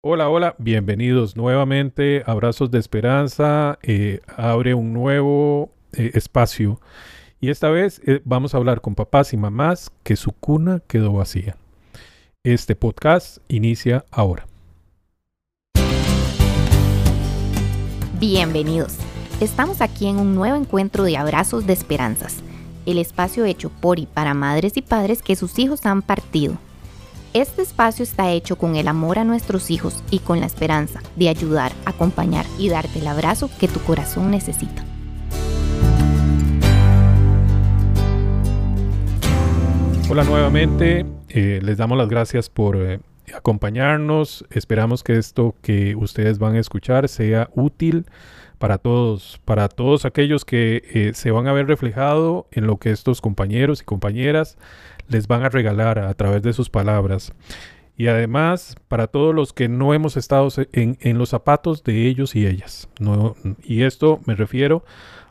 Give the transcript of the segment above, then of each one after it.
Hola, hola, bienvenidos nuevamente. Abrazos de esperanza. eh, abre un nuevo eh, espacio. Y esta vez eh, vamos a hablar con papás y mamás que su cuna quedó vacía. Este podcast inicia ahora. Bienvenidos. Estamos aquí en un nuevo encuentro de Abrazos de Esperanzas, el espacio hecho por y para madres y padres que sus hijos han partido. Este espacio está hecho con el amor a nuestros hijos y con la esperanza de ayudar, acompañar y darte el abrazo que tu corazón necesita. Hola nuevamente, eh, les damos las gracias por eh, acompañarnos. Esperamos que esto que ustedes van a escuchar sea útil para todos, para todos aquellos que eh, se van a ver reflejado en lo que estos compañeros y compañeras les van a regalar a través de sus palabras. Y además, para todos los que no hemos estado en, los zapatos de ellos y ellas. Y esto me refiero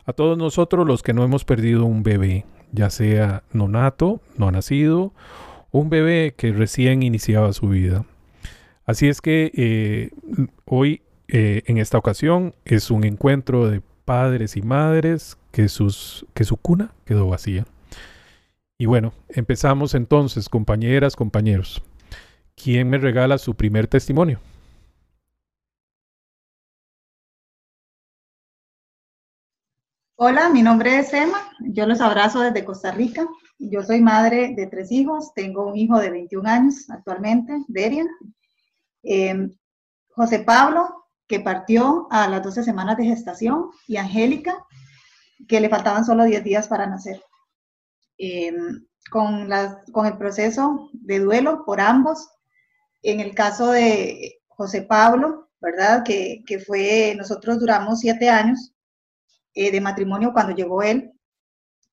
a todos nosotros los que no hemos perdido un bebé, ya sea no nato, no nacido, un bebé que recién iniciaba su vida. Así es que eh, hoy, eh, en esta ocasión, es un encuentro de padres y madres que, sus, que su cuna quedó vacía. Y bueno, empezamos entonces, compañeras, compañeros. ¿Quién me regala su primer testimonio? Hola, mi nombre es Emma, yo los abrazo desde Costa Rica. Yo soy madre de tres hijos, tengo un hijo de 21 años actualmente, Derian. Eh, José Pablo, que partió a las 12 semanas de gestación, y Angélica, que le faltaban solo 10 días para nacer. Con, las, con el proceso de duelo por ambos, en el caso de José Pablo, ¿verdad? Que, que fue, nosotros duramos siete años eh, de matrimonio cuando llegó él.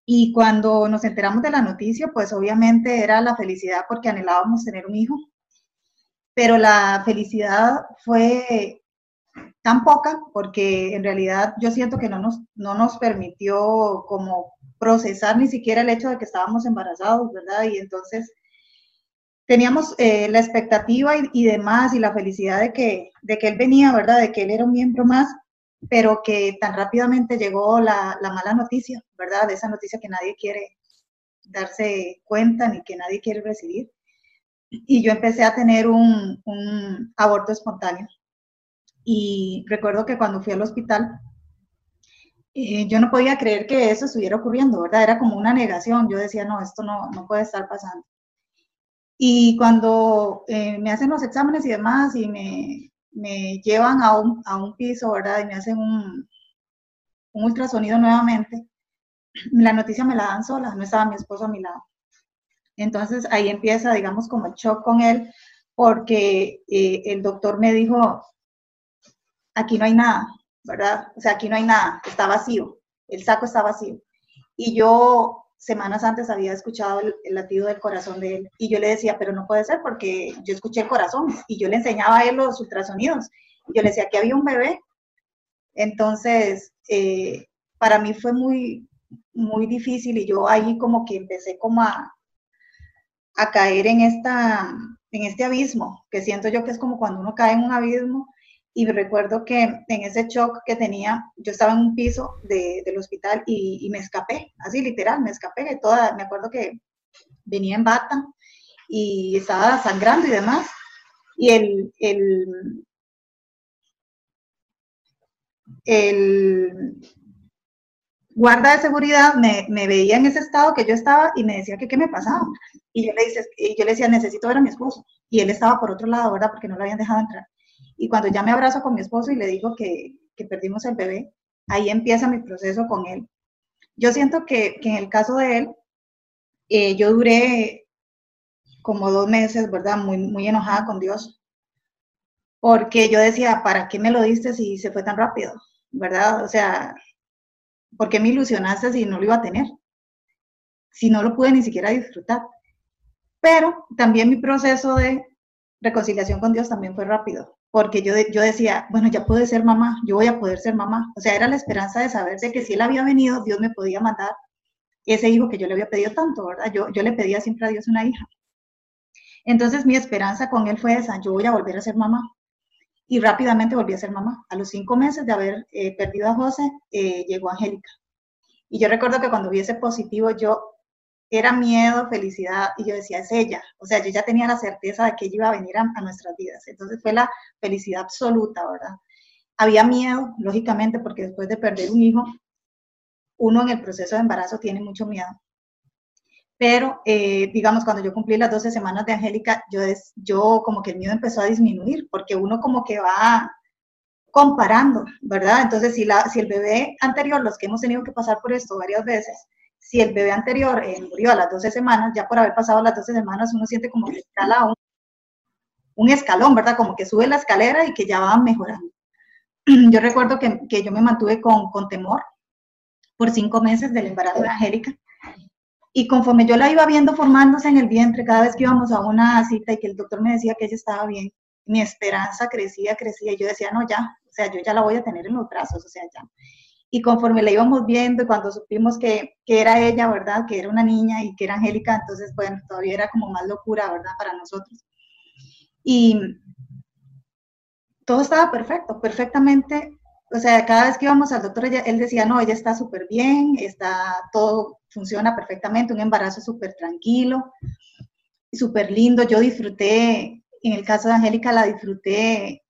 Y cuando nos enteramos de la noticia, pues obviamente era la felicidad porque anhelábamos tener un hijo. Pero la felicidad fue tan poca porque en realidad yo siento que no nos, no nos permitió como procesar ni siquiera el hecho de que estábamos embarazados, ¿verdad? Y entonces teníamos eh, la expectativa y, demás y la felicidad de que, de que él venía, ¿verdad? De que él era un miembro más, pero que tan rápidamente llegó la, la, mala noticia, ¿verdad? De esa noticia que nadie quiere darse cuenta ni que nadie quiere recibir. Y yo empecé a tener un, un aborto espontáneo. Y recuerdo que cuando fui al hospital, eh, yo no podía creer que eso estuviera ocurriendo, ¿verdad? Era como una negación. Yo decía, no, esto no, no puede estar pasando. Y cuando eh, me hacen los exámenes y demás y me, me llevan a un, a un, piso, ¿verdad? Y me hacen un, un, ultrasonido nuevamente. La noticia me la dan sola, no estaba mi esposo a mi lado. Entonces ahí empieza, digamos, como el shock con él, porque eh, el doctor me dijo, aquí no hay nada, ¿verdad? O sea, aquí no hay nada, está vacío, el saco está vacío. Y yo semanas antes había escuchado el, el, latido del corazón de él y yo le decía, pero no puede ser porque yo escuché el corazón y yo le enseñaba a él los ultrasonidos. Y yo le decía que había un bebé. Entonces, eh, para mí fue muy, muy difícil y yo ahí como que empecé como a, a caer en, esta, en este abismo, que siento yo que es como cuando uno cae en un abismo y recuerdo que en ese shock que tenía, yo estaba en un piso de, del hospital y, y, me escapé, así literal, me escapé. Toda, me acuerdo que venía en bata y estaba sangrando y demás. Y el, el, el guarda de seguridad me, me, veía en ese estado que yo estaba y me decía que qué me pasaba. Y yo, le dice, y yo le decía, necesito ver a mi esposo. Y él estaba por otro lado, ¿verdad? Porque no lo habían dejado entrar. Y cuando ya me abrazo con mi esposo y le digo que, que perdimos el bebé, ahí empieza mi proceso con él. Yo siento que, que en el caso de él, eh, yo duré como dos meses, ¿verdad? Muy, muy enojada con Dios. Porque yo decía, ¿para qué me lo diste si se fue tan rápido? ¿Verdad? O sea, ¿por qué me ilusionaste si no lo iba a tener? Si no lo pude ni siquiera disfrutar. Pero también mi proceso de reconciliación con Dios también fue rápido porque yo, yo decía, bueno, ya pude ser mamá, yo voy a poder ser mamá. O sea, era la esperanza de saber de que si él había venido, Dios me podía mandar ese hijo que yo le había pedido tanto, ¿verdad? Yo, yo le pedía siempre a Dios una hija. Entonces mi esperanza con él fue esa, yo voy a volver a ser mamá. y rápidamente volví a ser mamá. A los cinco meses de haber eh, perdido a José, eh, llegó Angélica. Y yo recuerdo que cuando vi ese positivo, yo era miedo, felicidad, y yo decía, es ella. O sea, yo ya tenía la certeza de que ella iba a venir a, a nuestras vidas. Entonces fue la felicidad absoluta, ¿verdad? Había miedo, lógicamente, porque después de perder un hijo, uno en el proceso de embarazo tiene mucho miedo. Pero, eh, digamos, cuando yo cumplí las 12 semanas de Angélica, yo, yo como que el miedo empezó a disminuir, porque uno como que va comparando, ¿verdad? Entonces, si, la, si el bebé anterior, los que hemos tenido que pasar por esto varias veces, si el bebé anterior eh, murió a las 12 semanas, ya por haber pasado las 12 semanas, uno siente como que escala un, un escalón, ¿verdad? Como que sube la escalera y que ya va mejorando. Yo recuerdo que, que yo me mantuve con, con temor por cinco meses del embarazo de Angélica y conforme yo la iba viendo formándose en el vientre, cada vez que íbamos a una cita y que el doctor me decía que ella estaba bien, mi esperanza crecía, crecía. Y yo decía, no, ya, o sea, yo ya la voy a tener en los brazos, o sea, ya. Y conforme la íbamos viendo cuando supimos que, que era ella, ¿verdad? Que era una niña y que era Angélica, entonces, bueno, todavía era como más locura, ¿verdad? Para nosotros. Y todo estaba perfecto, perfectamente o sea, cada vez que íbamos al doctor, él decía, no, ella está súper bien, está, todo funciona perfectamente, un embarazo súper tranquilo, súper lindo. Yo disfruté, en el caso de Angélica, la disfruté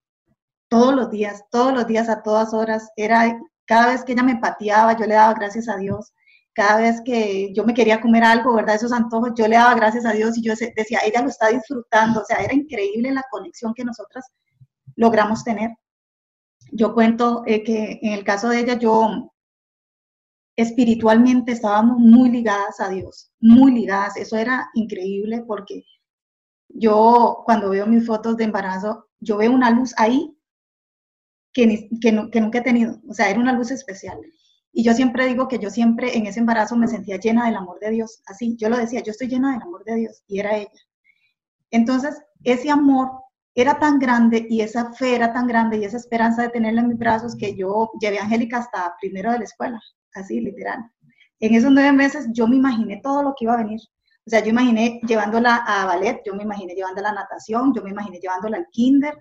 todos los días, todos los días, a todas horas. Era, cada vez que ella me pateaba, yo le daba gracias a Dios. Cada vez que yo me quería comer algo, ¿verdad? Esos antojos, yo le daba gracias a Dios y yo decía, ella lo está disfrutando. O sea, era increíble la conexión que nosotras logramos tener yo cuento eh, que en el caso de ella, yo espiritualmente estábamos muy ligadas a Dios, muy ligadas. Eso era increíble porque yo cuando veo mis fotos de embarazo, yo veo una luz ahí que, que, nunca he tenido. O sea, era una luz especial. Y yo siempre digo que yo siempre en ese embarazo me sentía llena del amor de Dios. Así, yo lo decía, yo estoy llena del amor de Dios y era ella. Entonces, ese amor era tan grande y esa fe era tan grande y esa esperanza de tenerla en mis brazos que yo llevé a Angélica hasta primero de la escuela, así literal. En esos nueve meses yo me imaginé todo lo que iba a venir. O sea, yo imaginé llevándola a ballet, yo me imaginé llevándola a natación, yo me imaginé llevándola al kinder.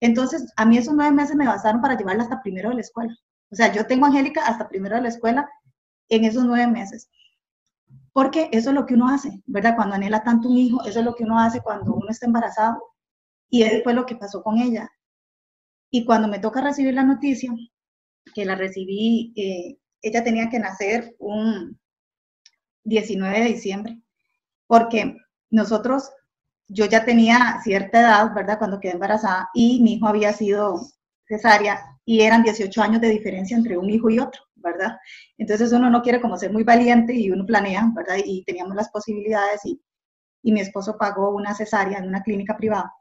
Entonces, a mí esos nueve meses me bastaron para llevarla hasta primero de la escuela. O sea, yo tengo a Angélica hasta primero de la escuela en esos nueve meses. Porque eso es lo que uno hace, ¿verdad? Cuando anhela tanto un hijo, eso es lo que uno hace cuando uno está embarazado y eso fue lo que pasó con ella. Y cuando me toca recibir la noticia, que la recibí, eh, ella tenía que nacer un 19 de diciembre, porque nosotros, yo ya tenía cierta edad, ¿verdad? Cuando quedé embarazada y mi hijo había sido cesárea y eran 18 años de diferencia entre un hijo y otro, ¿verdad? Entonces uno no quiere como ser muy valiente y uno planea, ¿verdad? Y teníamos las posibilidades y, y mi esposo pagó una cesárea en una clínica privada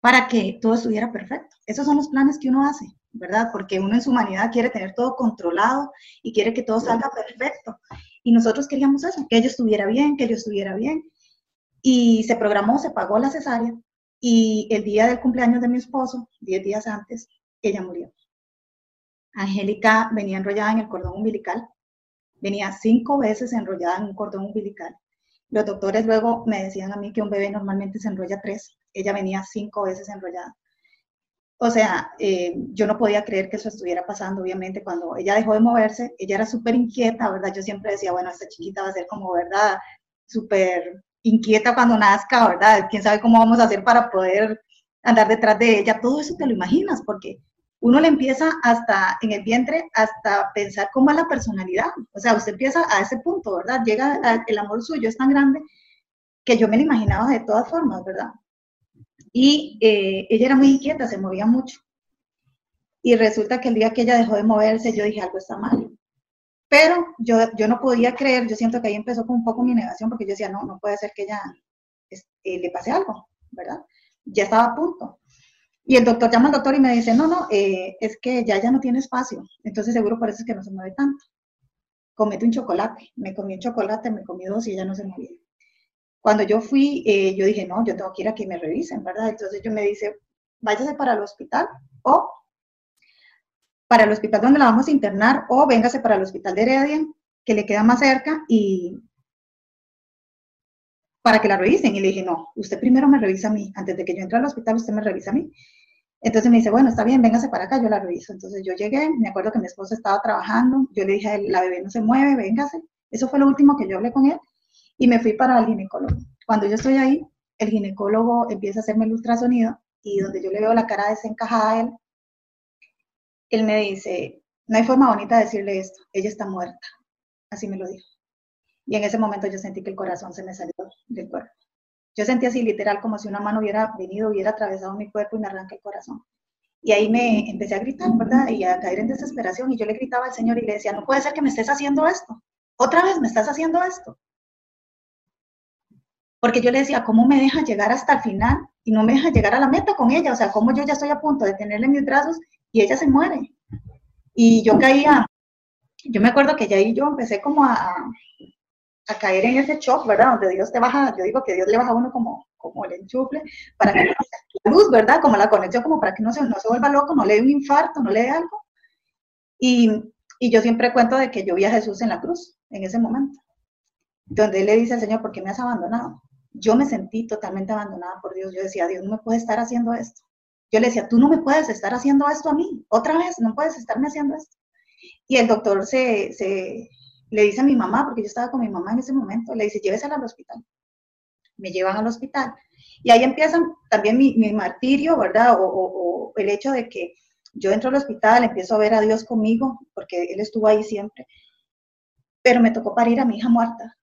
para que todo estuviera perfecto. Esos son los planes que uno hace, ¿verdad? Porque uno en su humanidad quiere tener todo controlado y quiere que todo salga perfecto. Y nosotros queríamos eso, que ello estuviera bien, que ello estuviera bien. Y se programó, se pagó la cesárea y el día del cumpleaños de mi esposo, diez días antes, ella murió. Angélica venía enrollada en el cordón umbilical, venía cinco veces enrollada en un cordón umbilical. Los doctores luego me decían a mí que un bebé normalmente se enrolla tres ella venía cinco veces enrollada. O sea, eh, yo no podía creer que eso estuviera pasando, obviamente, cuando ella dejó de moverse, ella era súper inquieta, ¿verdad? Yo siempre decía, bueno, esta chiquita va a ser como, ¿verdad? Súper inquieta cuando nazca, ¿verdad? ¿Quién sabe cómo vamos a hacer para poder andar detrás de ella? Todo eso te lo imaginas, porque uno le empieza hasta en el vientre, hasta pensar cómo es la personalidad. O sea, usted empieza a ese punto, ¿verdad? Llega el amor suyo, es tan grande que yo me lo imaginaba de todas formas, ¿verdad? Y eh, ella era muy inquieta, se movía mucho. Y resulta que el día que ella dejó de moverse, yo dije, algo está mal. Pero yo, yo no podía creer, yo siento que ahí empezó con un poco mi negación, porque yo decía, no, no puede ser que ella eh, le pase algo, ¿verdad? Ya estaba a punto. Y el doctor llama al doctor y me dice, no, no, eh, es que ya ya no tiene espacio, entonces seguro por eso es que no se mueve tanto. Comete un chocolate, me comí un chocolate, me comí dos y ella no se movía. Cuando yo fui, eh, yo dije, no, yo tengo que ir a que me revisen, ¿verdad? Entonces yo me dice, váyase para el hospital o para el hospital donde la vamos a internar o véngase para el hospital de Heredia, que le queda más cerca y para que la revisen. Y le dije, no, usted primero me revisa a mí. Antes de que yo entre al hospital, usted me revisa a mí. Entonces me dice, bueno, está bien, véngase para acá, yo la reviso. Entonces yo llegué, me acuerdo que mi esposo estaba trabajando, yo le dije la bebé no se mueve, véngase. Eso fue lo último que yo hablé con él y me fui para el ginecólogo. Cuando yo estoy ahí, el ginecólogo empieza a hacerme el ultrasonido y donde yo le veo la cara desencajada a él, él me dice, no hay forma bonita de decirle esto, ella está muerta. Así me lo dijo. Y en ese momento yo sentí que el corazón se me salió del cuerpo. Yo sentí así literal como si una mano hubiera venido, hubiera atravesado mi cuerpo y me arranca el corazón. Y ahí me empecé a gritar, ¿verdad? Y a caer en desesperación. Y yo le gritaba al Señor y le decía, no puede ser que me estés haciendo esto. Otra vez me estás haciendo esto. Porque yo le decía, ¿cómo me deja llegar hasta el final y no me deja llegar a la meta con ella? O sea, ¿cómo yo ya estoy a punto de tenerle en mis brazos y ella se muere? Y yo caía, yo me acuerdo que ya ahí yo empecé como a, a caer en ese shock, ¿verdad? Donde Dios te baja, yo digo que Dios le baja a uno como, como el enchuple para que la luz, ¿verdad? Como la conexión, como para que no se, no se vuelva loco, no le dé un infarto, no le dé algo. Y, y yo siempre cuento de que yo vi a Jesús en la cruz, en ese momento, donde él le dice al Señor, ¿por qué me has abandonado? Yo me sentí totalmente abandonada por Dios. Yo decía, Dios no me puede estar haciendo esto. Yo le decía, tú no me puedes estar haciendo esto a mí. Otra vez, no puedes estarme haciendo esto. Y el doctor se, le dice a mi mamá, porque yo estaba con mi mamá en ese momento, le dice, llévesela al hospital. Me llevan al hospital. Y ahí empieza también mi, martirio, ¿verdad? O, el hecho de que yo entro al hospital, empiezo a ver a Dios conmigo, porque Él estuvo ahí siempre. Pero me tocó parir a mi hija muerta.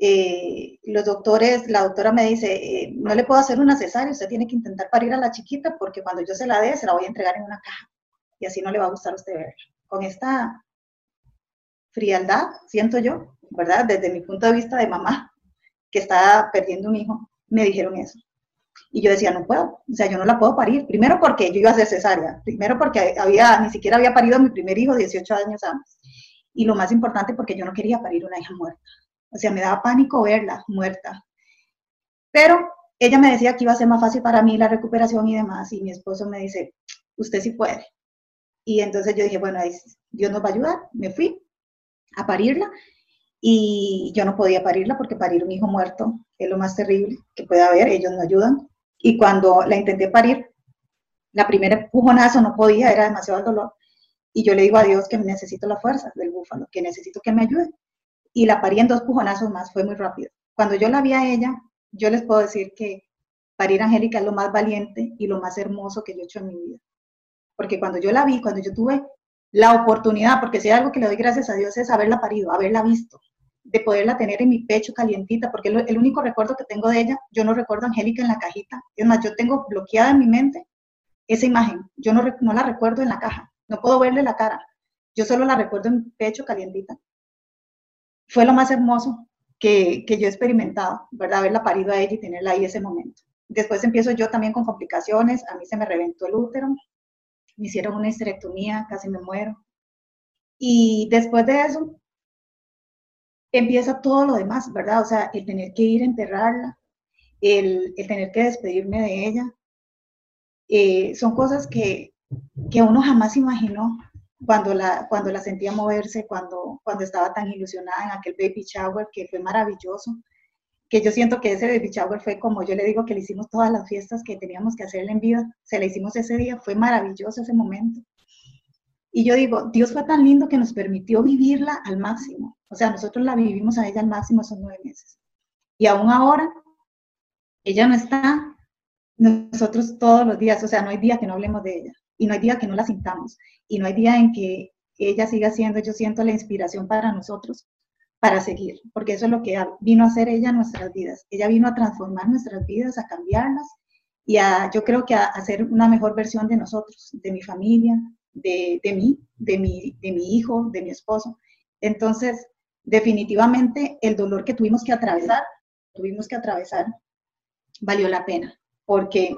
Eh, los doctores, la doctora me dice, eh, no le puedo hacer una cesárea, usted tiene que intentar parir a la chiquita porque cuando yo se la dé, se la voy a entregar en una caja. Y así no le va a gustar a usted verla. Con esta frialdad, siento yo, ¿verdad? Desde mi punto de vista de mamá, que está perdiendo un hijo, me dijeron eso. Y yo decía, no puedo, o sea, yo no la puedo parir. Primero porque yo iba a ser cesárea, primero porque había, ni siquiera había parido a mi primer hijo 18 años antes. Y lo más importante porque yo no quería parir una hija muerta. O sea, me daba pánico verla muerta. Pero ella me decía que iba a ser más fácil para mí la recuperación y demás. Y mi esposo me dice, usted sí puede. Y entonces yo dije, bueno, Dios nos va a ayudar. Me fui, a parirla y yo no podía parirla porque parir un hijo muerto es lo más terrible que puede haber, ellos no ayudan. Y cuando la intenté parir, la primera empujonazo no podía, era demasiado el dolor. Y yo le digo a Dios que necesito la fuerza del búfalo, que necesito que me ayude. Y la parí en dos pujonazos más, fue muy rápido. Cuando yo la vi a ella, yo les puedo decir que parir a Angélica es lo más valiente y lo más hermoso que yo he hecho en mi vida. Porque cuando yo la vi, cuando yo tuve la oportunidad, porque si hay algo que le doy gracias a Dios es haberla parido, haberla visto, de poderla tener en mi pecho calientita, porque el único recuerdo que tengo de ella, yo no recuerdo a Angélica en la cajita, es más, yo tengo bloqueada en mi mente esa imagen, yo no, no la recuerdo en la caja, no puedo verle la cara, yo solo la recuerdo en mi pecho calientita. Fue lo más hermoso que, que yo he experimentado, ¿verdad? Haberla parido a ella y tenerla ahí ese momento. Después empiezo yo también con complicaciones, a mí se me reventó el útero, me hicieron una histerectomía, casi me muero. Y después de eso, empieza todo lo demás, ¿verdad? O sea, el tener que ir a enterrarla, el, tener que despedirme de ella, eh, son cosas que, que uno jamás imaginó cuando la, cuando la sentía moverse, cuando, cuando estaba tan ilusionada en aquel baby shower que fue maravilloso que yo siento que ese baby shower fue como yo le digo que le hicimos todas las fiestas que teníamos que hacerle en vida, se la hicimos ese día, fue maravilloso ese momento. Y yo digo, Dios fue tan lindo que nos permitió vivirla al máximo. O sea, nosotros la vivimos a ella al máximo esos nueve meses. Y aún ahora, ella no está, nosotros todos los días, o sea, no hay día que no hablemos de ella. Y no hay día que no la sintamos. Y no hay día en que ella siga siendo, yo siento la inspiración para nosotros para seguir, porque eso es lo que vino a hacer ella en nuestras vidas. Ella vino a transformar nuestras vidas, a cambiarlas y a, yo creo que a hacer una mejor versión de nosotros, de mi familia, de, de mí, de mi, de mi hijo, de mi esposo. Entonces, definitivamente el dolor que tuvimos que atravesar, tuvimos que atravesar, valió la pena, porque,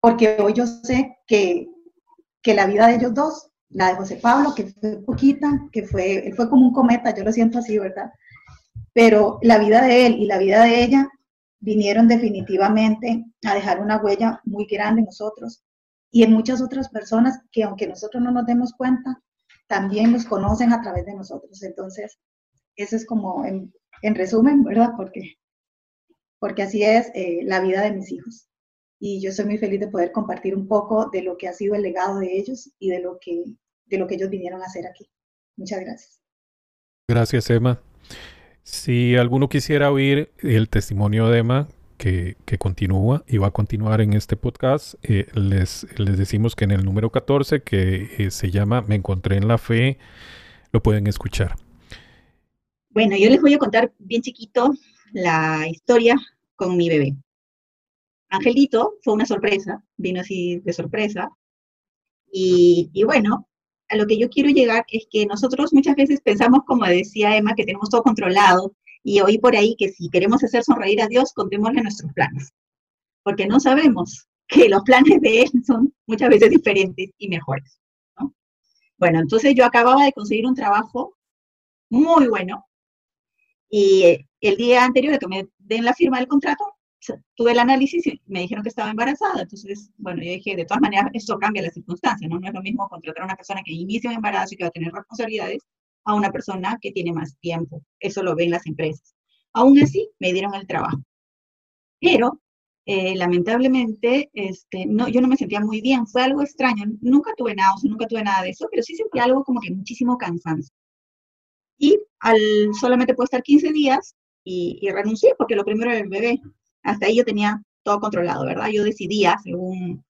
porque hoy yo sé que, que la vida de ellos dos la de José Pablo, que fue poquita, que fue, él fue como un cometa, yo lo siento así, ¿verdad? Pero la vida de él y la vida de ella vinieron definitivamente a dejar una huella muy grande en nosotros y en muchas otras personas que aunque nosotros no nos demos cuenta, también nos conocen a través de nosotros. Entonces, eso es como en, resumen, ¿verdad? Porque, porque así es eh, la vida de mis hijos. Y yo soy muy feliz de poder compartir un poco de lo que ha sido el legado de ellos y de lo que, de lo que ellos vinieron a hacer aquí. Muchas gracias. Gracias, Emma. Si alguno quisiera oír el testimonio de Emma, que, continúa y va a continuar en este podcast, eh, les, les, decimos que en el número 14, que eh, se llama Me encontré en la fe, lo pueden escuchar. Bueno, yo les voy a contar bien chiquito la historia con mi bebé. Angelito fue una sorpresa, vino así de sorpresa. Y, bueno, a lo que yo quiero llegar es que nosotros muchas veces pensamos, como decía Emma, que tenemos todo controlado y oí por ahí que si queremos hacer sonreír a Dios, contémosle nuestros planes. Porque no sabemos que los planes de Él son muchas veces diferentes y mejores. Bueno, entonces yo acababa de conseguir un trabajo muy bueno y el día anterior de que me den la firma del contrato, tuve el análisis y me dijeron que estaba embarazada. Entonces, bueno, yo dije, de todas maneras, esto cambia las circunstancias, ¿no? No es lo mismo contratar a una persona que inicia un embarazo y que va a tener responsabilidades a una persona que tiene más tiempo. Eso lo ven las empresas. Aún así, me dieron el trabajo. Pero, eh, lamentablemente, este, no, yo no me sentía muy bien. Fue algo extraño. Nunca tuve náuseas, nunca tuve nada de eso, pero sí sentí algo como que muchísimo cansancio. Y al solamente puedo estar 15 días y, y renuncié porque lo primero era el bebé. Hasta ahí yo tenía todo controlado, ¿verdad? Yo decidía, según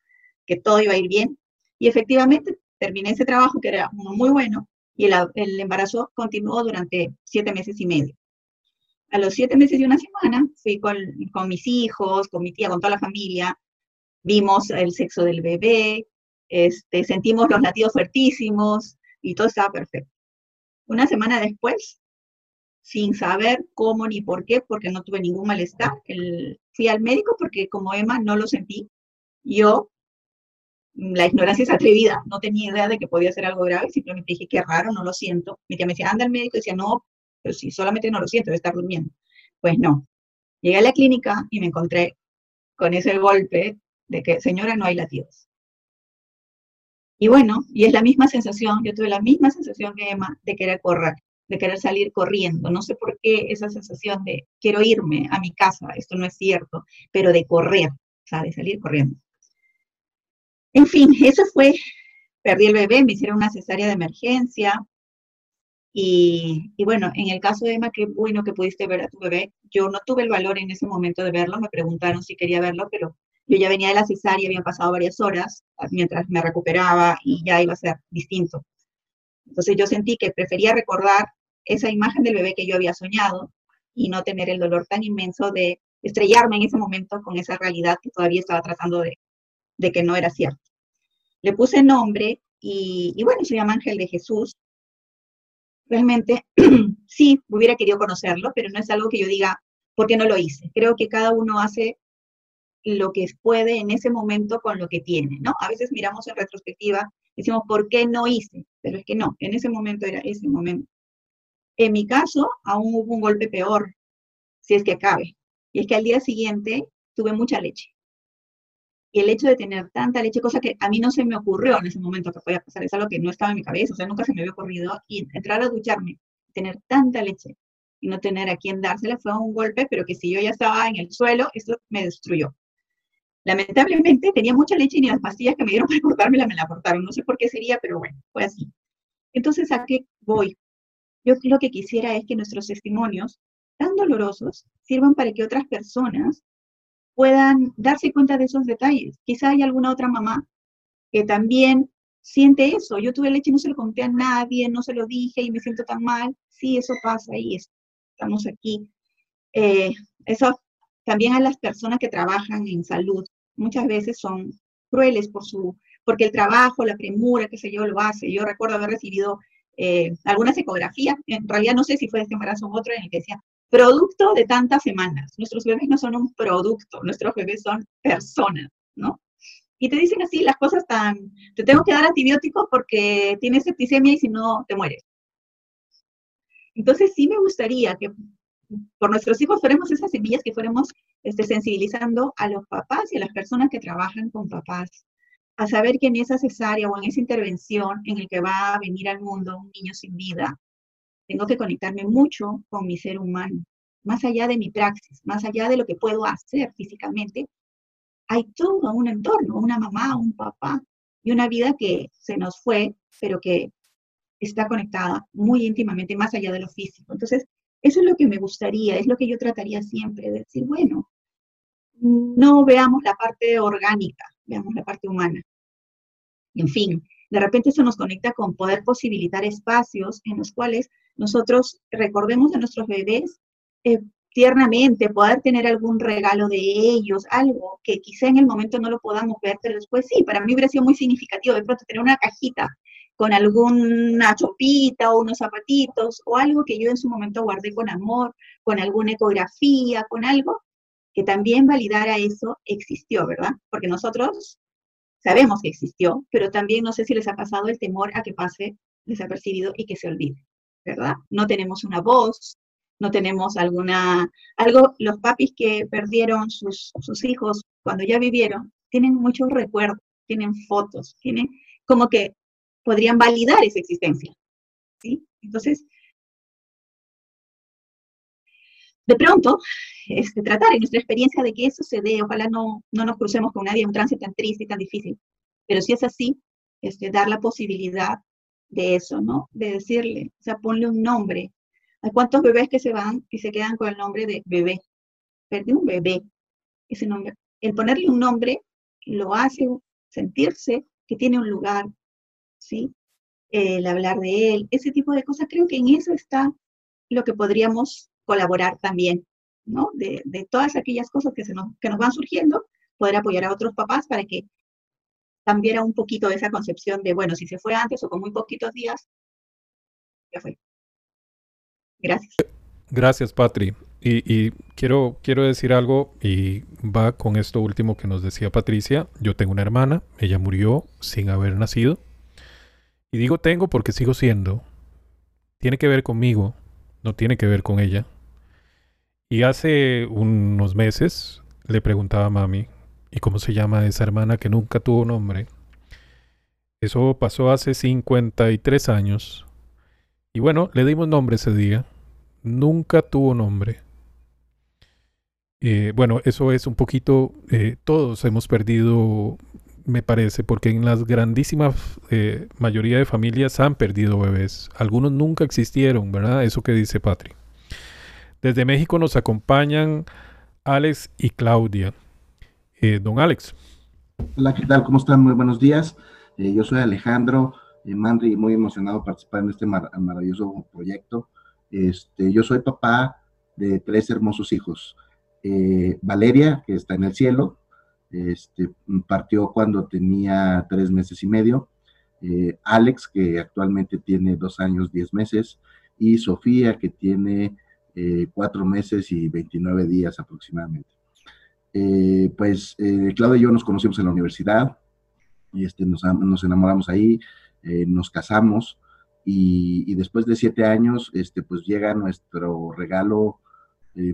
que todo iba a ir bien. Y efectivamente terminé ese trabajo, que era uno muy bueno, y el, embarazo continuó durante siete meses y medio. A los siete meses y una semana fui con, con mis hijos, con mi tía, con toda la familia, vimos el sexo del bebé, este, sentimos los latidos fuertísimos y todo estaba perfecto. Una semana después, sin saber cómo ni por qué, porque no tuve ningún malestar, el, fui al médico porque como Emma no lo sentí. Yo, la ignorancia es atrevida, no tenía idea de que podía ser algo grave, simplemente dije, qué raro, no lo siento. Mi tía me decía, anda al médico, y decía, no, pero si solamente no lo siento, debe estar durmiendo. Pues no. Llegué a la clínica y me encontré con ese golpe de que, señora, no hay latidos. Y bueno, y es la misma sensación, yo tuve la misma sensación que Emma de querer correr de querer salir corriendo. No sé por qué esa sensación de quiero irme a mi casa, esto no es cierto, pero de correr, o de salir corriendo. En fin, eso fue, perdí el bebé, me hicieron una cesárea de emergencia. Y, y, bueno, en el caso de Emma, qué bueno que pudiste ver a tu bebé. Yo no tuve el valor en ese momento de verlo, me preguntaron si quería verlo, pero yo ya venía de la cesárea, habían pasado varias horas mientras me recuperaba y ya iba a ser distinto. Entonces yo sentí que prefería recordar esa imagen del bebé que yo había soñado y no tener el dolor tan inmenso de estrellarme en ese momento con esa realidad que todavía estaba tratando de, de que no era cierto. Le puse nombre y, y bueno, se llama Ángel de Jesús. Realmente sí, hubiera querido conocerlo, pero no es algo que yo diga, ¿por qué no lo hice? Creo que cada uno hace lo que puede en ese momento con lo que tiene, ¿no? A veces miramos en retrospectiva decimos, ¿por qué no hice? Pero es que no, en ese momento era ese momento. En mi caso, aún hubo un golpe peor, si es que cabe. Y es que al día siguiente tuve mucha leche. Y el hecho de tener tanta leche, cosa que a mí no se me ocurrió en ese momento que podía pasar, es algo que no estaba en mi cabeza, o sea, nunca se me había ocurrido. Y entrar a ducharme, tener tanta leche y no tener a quién dársela fue un golpe, pero que si yo ya estaba en el suelo, eso me destruyó. Lamentablemente tenía mucha leche y ni las pastillas que me dieron para cortármela me la cortaron. No sé por qué sería, pero bueno, fue así. Entonces, ¿a qué voy? Yo lo que quisiera es que nuestros testimonios, tan dolorosos, sirvan para que otras personas puedan darse cuenta de esos detalles. Quizá hay alguna otra mamá que también siente eso. Yo tuve leche y no se lo conté a nadie, no se lo dije y me siento tan mal. Sí, eso pasa y estamos aquí. Eh, eso también a las personas que trabajan en salud muchas veces son crueles por su, porque el trabajo, la premura, qué sé yo, lo hace. Yo recuerdo haber recibido eh, algunas ecografías, en realidad no sé si fue este embarazo u otro, en el que decía, producto de tantas semanas. Nuestros bebés no son un producto, nuestros bebés son personas, ¿no? Y te dicen así las cosas tan, te tengo que dar antibióticos porque tienes septicemia y si no, te mueres. Entonces sí me gustaría que por nuestros hijos fuéramos esas semillas que fuéramos este, sensibilizando a los papás y a las personas que trabajan con papás, a saber que en esa cesárea o en esa intervención en el que va a venir al mundo un niño sin vida, tengo que conectarme mucho con mi ser humano, más allá de mi praxis, más allá de lo que puedo hacer físicamente, hay todo un entorno, una mamá, un papá y una vida que se nos fue, pero que está conectada muy íntimamente más allá de lo físico. Entonces, eso es lo que me gustaría, es lo que yo trataría siempre, de decir, bueno, no veamos la parte orgánica, veamos la parte humana. En fin, de repente eso nos conecta con poder posibilitar espacios en los cuales nosotros recordemos a nuestros bebés eh, tiernamente, poder tener algún regalo de ellos, algo que quizá en el momento no lo podamos ver, pero después sí, para mí hubiera sido muy significativo de pronto tener una cajita con alguna chopita o unos zapatitos o algo que yo en su momento guardé con amor, con alguna ecografía, con algo que también validara eso existió, ¿verdad? Porque nosotros sabemos que existió, pero también no sé si les ha pasado el temor a que pase desapercibido y que se olvide, ¿verdad? No tenemos una voz, no tenemos alguna, algo, los papis que perdieron sus, sus hijos cuando ya vivieron, tienen muchos recuerdos, tienen fotos, tienen como que podrían validar esa existencia. ¿sí? Entonces, de pronto, este, tratar en nuestra experiencia de que eso se dé, ojalá no, no nos crucemos con nadie en un trance tan triste y tan difícil, pero si es así, este, dar la posibilidad de eso, ¿no? De decirle, o sea, ponle un nombre. Hay cuántos bebés que se van y se quedan con el nombre de bebé. Perdí un bebé. Ese nombre. El ponerle un nombre lo hace sentirse que tiene un lugar, ¿sí? El hablar de él, ese tipo de cosas, creo que en eso está lo que podríamos colaborar también, ¿no? De, todas aquellas cosas que, se nos, que nos van surgiendo, poder apoyar a otros papás para que cambiara un poquito esa concepción de, bueno, si se fue antes o con muy poquitos días, ya fue. Gracias. Gracias, Patri. Y, y, quiero, quiero decir algo y va con esto último que nos decía Patricia. Yo tengo una hermana, ella murió sin haber nacido. Y digo tengo porque sigo siendo. Tiene que ver conmigo, no tiene que ver con ella. Y hace unos meses le preguntaba a mami, ¿y cómo se llama esa hermana que nunca tuvo nombre? Eso pasó hace 53 años. Y bueno, le dimos nombre ese día. Nunca tuvo nombre. Eh, bueno, eso es un poquito, eh, todos hemos perdido me parece, porque en las grandísimas eh, mayoría de familias han perdido bebés. Algunos nunca existieron, ¿verdad? Eso que dice Patri. Desde México nos acompañan Alex y Claudia. Eh, don Alex. Hola, ¿qué tal? ¿Cómo están? Muy buenos días. Eh, yo soy Alejandro Mandri, muy emocionado de participar en este maravilloso proyecto. Este, yo soy papá de tres hermosos hijos. Valeria, que está en el cielo, este, partió cuando tenía tres meses y medio. Eh, Alex, que actualmente tiene dos años, diez meses, y Sofía, que tiene eh, cuatro meses y 29 días aproximadamente. Eh, pues Claudia y yo nos conocimos en la universidad, y este, nos, enamoramos ahí, nos casamos, y, y, después de siete años, este, pues llega nuestro regalo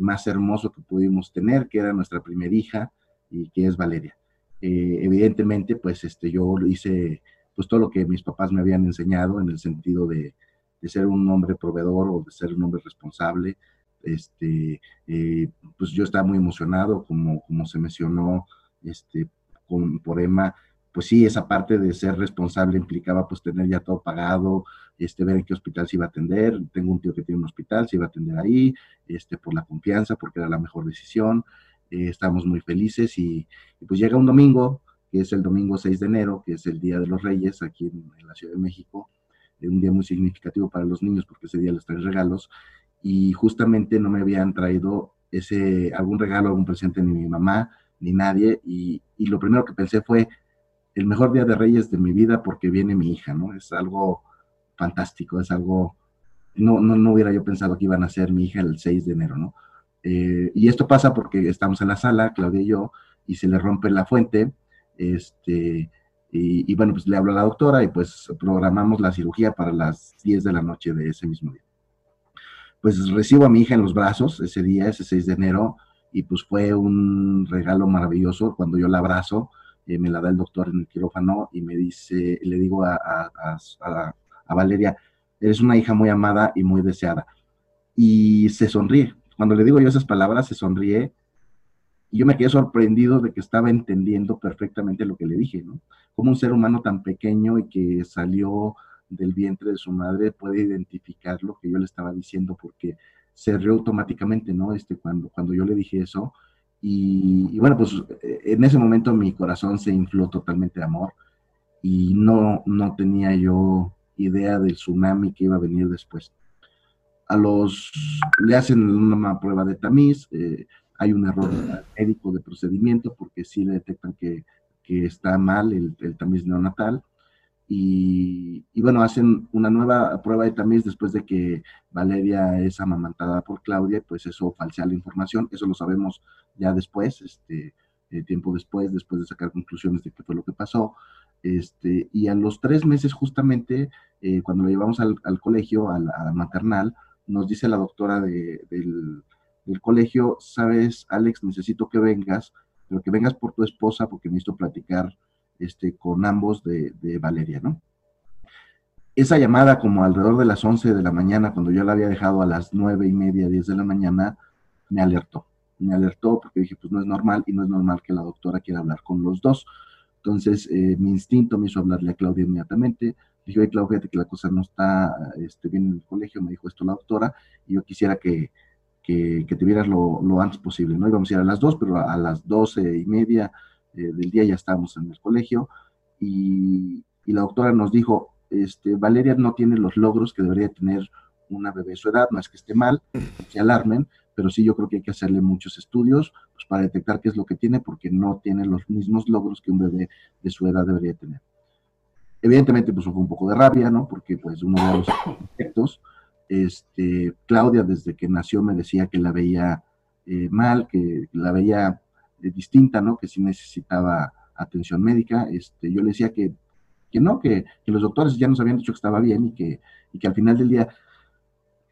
más hermoso que pudimos tener, que era nuestra primera hija, y que es Valeria. Eh, evidentemente, pues este, yo hice pues todo lo que mis papás me habían enseñado en el sentido de, de ser un hombre proveedor o de ser un hombre responsable. Este, eh, pues yo estaba muy emocionado, como, como se mencionó este, con, por Emma, pues sí, esa parte de ser responsable implicaba pues tener ya todo pagado, este, ver en qué hospital se iba a atender. Tengo un tío que tiene un hospital, se iba a atender ahí, este, por la confianza, porque era la mejor decisión. Eh, estamos muy felices y, pues llega un domingo, que es el domingo 6 de enero, que es el Día de los Reyes aquí en, la Ciudad de México, eh, un día muy significativo para los niños porque ese día les traen regalos y justamente no me habían traído ese algún regalo, algún presente ni mi mamá ni nadie y, y lo primero que pensé fue el mejor día de Reyes de mi vida porque viene mi hija, ¿no? Es algo fantástico, es algo, no, no, no hubiera yo pensado que iban a ser mi hija el 6 de enero, ¿no? Eh, y esto pasa porque estamos en la sala, Claudia y yo, y se le rompe la fuente, este, y, bueno, pues le hablo a la doctora y pues programamos la cirugía para las 10 de la noche de ese mismo día. Pues recibo a mi hija en los brazos ese día, ese 6 de enero, y pues fue un regalo maravilloso cuando yo la abrazo, eh, me la da el doctor en el quirófano y me dice, le digo a, a Valeria, eres una hija muy amada y muy deseada. Y se sonríe, cuando le digo yo esas palabras, se sonríe Y yo me quedé sorprendido de que estaba entendiendo perfectamente lo que le dije, ¿no? Como un ser humano tan pequeño y que salió del vientre de su madre puede identificar lo que yo le estaba diciendo porque se rió automáticamente, ¿no? Este, cuando, cuando yo le dije eso. Y, bueno, pues eh, en ese momento mi corazón se infló totalmente de amor y no, no tenía yo idea del tsunami que iba a venir después. A los, le hacen una prueba de tamiz, eh, hay un error médico de procedimiento porque sí le detectan que, que está mal el, el tamiz neonatal y, bueno, hacen una nueva prueba de tamiz después de que Valeria es amamantada por Claudia, pues eso falsea la información, eso lo sabemos ya después, este, eh, tiempo después, después de sacar conclusiones de qué fue lo que pasó. Este, y a los tres meses justamente, eh, cuando lo llevamos al, colegio, a la, maternal, nos dice la doctora del, colegio, sabes, Alex, necesito que vengas, pero que vengas por tu esposa porque necesito platicar este, con ambos de, Valeria, ¿no? Esa llamada como alrededor de las 11 de la mañana, cuando yo la había dejado a las 9 y media, 10 de la mañana, me alertó. Me alertó porque dije, pues no es normal y no es normal que la doctora quiera hablar con los dos. Entonces, eh, mi instinto me hizo hablarle a Claudia inmediatamente. Dije, oye, Claudia, fíjate que la cosa no está este, bien en el colegio, me dijo esto la doctora, y yo quisiera que, que, te vieras lo, lo, antes posible, ¿no? Íbamos a ir a las 2, pero a, a las 12 y media eh, del día ya estábamos en el colegio y, la doctora nos dijo, este, Valeria no tiene los logros que debería tener una bebé de su edad, no es que esté mal, se alarmen, pero sí yo creo que hay que hacerle muchos estudios pues, para detectar qué es lo que tiene, porque no tiene los mismos logros que un bebé de su edad debería tener. Evidentemente, pues fue un poco de rabia, ¿no? Porque pues uno de los aspectos, este, Claudia desde que nació me decía que la veía eh, mal, que la veía distinta, ¿no? Que sí necesitaba atención médica. Este, yo le decía que, que no, que, los doctores ya nos habían dicho que estaba bien y que, y que al final del día,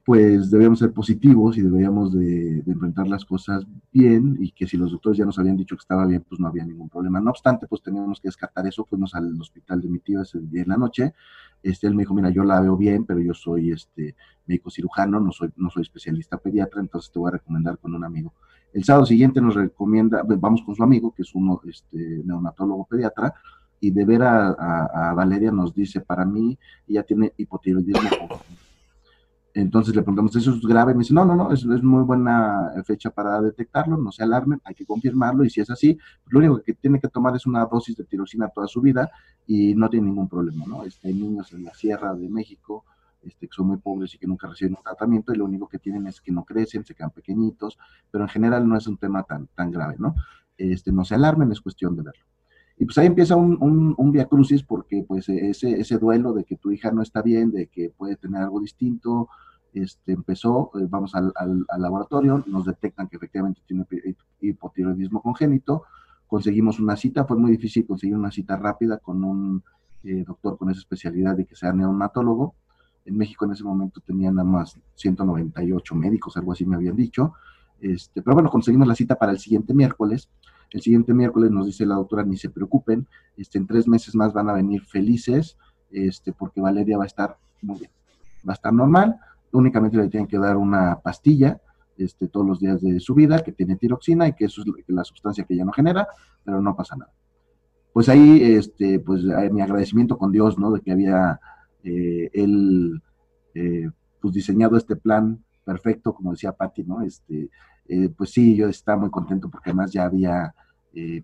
pues debíamos ser positivos y debíamos de, enfrentar las cosas bien y que si los doctores ya nos habían dicho que estaba bien, pues no había ningún problema. No obstante, pues teníamos que descartar eso, fuimos al hospital de mi tío ese día en la noche. Este, él me dijo, mira, yo la veo bien, pero yo soy este médico cirujano, no soy, no soy especialista pediatra, entonces te voy a recomendar con un amigo. El sábado siguiente nos recomienda, pues, vamos con su amigo, que es un este, neonatólogo pediatra, y de ver a, Valeria nos dice, para mí, ella tiene hipotiroidismo. Entonces le preguntamos, ¿eso es grave? Me dice, no, no, no, es, es, muy buena fecha para detectarlo, no se alarmen, hay que confirmarlo, y si es así, pues, lo único que tiene que tomar es una dosis de tirosina toda su vida y no tiene ningún problema, ¿no? Este, hay niños en la Sierra de México este, que son muy pobres y que nunca reciben tratamiento y lo único que tienen es que no crecen, se quedan pequeñitos, pero en general no es un tema tan, tan grave, ¿no? Este, no se alarmen, es cuestión de verlo. Y pues ahí empieza un, un, un via crucis porque pues ese, ese duelo de que tu hija no está bien, de que puede tener algo distinto, este, empezó, eh, vamos al, al, laboratorio, nos detectan que efectivamente tiene hipotiroidismo congénito, conseguimos una cita, fue muy difícil conseguir una cita rápida con un eh, doctor con esa especialidad y que sea neonatólogo, en México en ese momento tenían nada más 198 médicos, algo así me habían dicho. Este, pero bueno, conseguimos la cita para el siguiente miércoles. El siguiente miércoles nos dice la doctora, ni se preocupen, este, en tres meses más van a venir felices, este, porque Valeria va a estar muy bien, va a estar normal, únicamente le tienen que dar una pastilla este, todos los días de su vida que tiene tiroxina y que eso es la sustancia que ella no genera, pero no pasa nada. Pues ahí, este, pues mi agradecimiento con Dios, ¿no? De que había eh, él eh, pues diseñado este plan perfecto, como decía Patti, ¿no? Este, eh, pues sí, yo estaba muy contento porque además ya había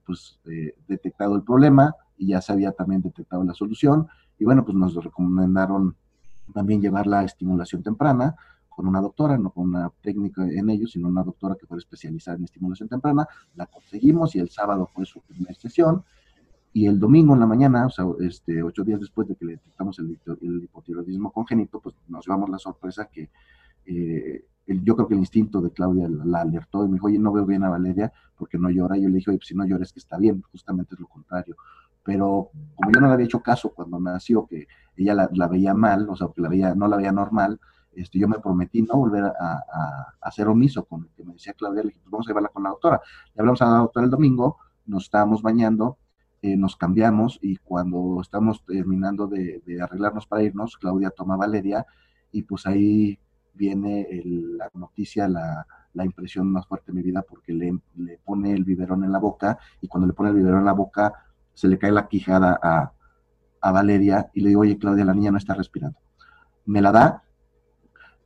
pues detectado el problema y ya se había también detectado la solución y bueno, pues nos recomendaron también llevar la estimulación temprana con una doctora, no con una técnica en ello, sino una doctora que fuera especializada en estimulación temprana, la conseguimos y el sábado fue su primera sesión y el domingo en la mañana, o sea, este, ocho días después de que le detectamos el, hipotiroidismo congénito, pues nos llevamos la sorpresa que eh, yo creo que el instinto de Claudia la, alertó y me dijo, oye, no veo bien a Valeria porque no llora. Y yo le dije, oye, pues si no llora que está bien, justamente es lo contrario. Pero como yo no le había hecho caso cuando nació, que ella la, veía mal, o sea, que la veía, no la veía normal, este, yo me prometí no volver a, a, a hacer omiso con lo que me decía Claudia. Le dije, pues vamos a llevarla con la doctora. Le hablamos a la doctora el domingo, nos estábamos bañando eh, nos cambiamos y cuando estamos terminando de, arreglarnos para irnos, Claudia toma Valeria y pues ahí viene la noticia, la, impresión más fuerte de mi vida porque le, le, pone el biberón en la boca y cuando le pone el biberón en la boca se le cae la quijada a, a Valeria y le digo, oye Claudia, la niña no está respirando. Me la da,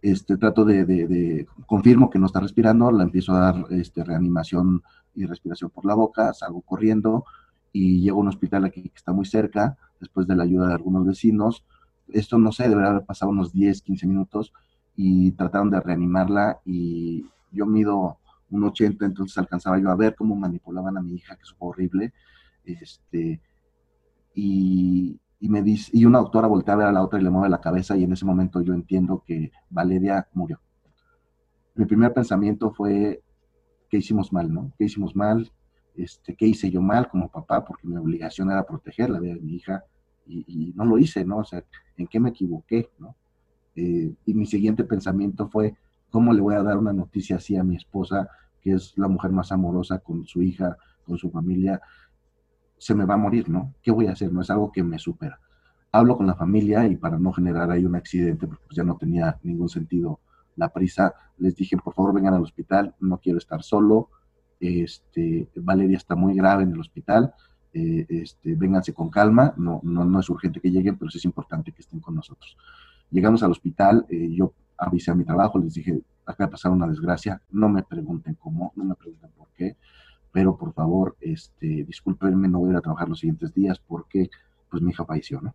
este, trato de, confirmo que no está respirando, la empiezo a dar este, reanimación y respiración por la boca, salgo corriendo y llego a un hospital aquí que está muy cerca, después de la ayuda de algunos vecinos. Esto no sé, debería haber pasado unos 10, 15 minutos y trataron de reanimarla y yo mido un 80, entonces alcanzaba yo a ver cómo manipulaban a mi hija, que es horrible. Este, y, me dice, y una doctora voltea a ver a la otra y le mueve la cabeza y en ese momento yo entiendo que Valeria murió. Mi primer pensamiento fue, ¿qué hicimos mal, no? ¿Qué hicimos mal? Este, ¿Qué hice yo mal como papá? Porque mi obligación era proteger la vida de mi hija y, no lo hice, ¿no? O sea, ¿en qué me equivoqué, no? Eh, y mi siguiente pensamiento fue, ¿cómo le voy a dar una noticia así a mi esposa, que es la mujer más amorosa con su hija, con su familia? Se me va a morir, ¿no? ¿Qué voy a hacer? No es algo que me supera. Hablo con la familia y para no generar ahí un accidente, pues ya no tenía ningún sentido la prisa, les dije, por favor vengan al hospital, no quiero estar solo, este, Valeria está muy grave en el hospital, eh, este, vénganse con calma, no, no, no es urgente que lleguen, pero sí es importante que estén con nosotros. Llegamos al hospital, eh, yo avisé a mi trabajo, les dije, acaba de pasar una desgracia, no me pregunten cómo, no me pregunten por qué, pero por favor, este, discúlpenme, no voy a ir a trabajar los siguientes días porque pues mi hija falleció, ¿no?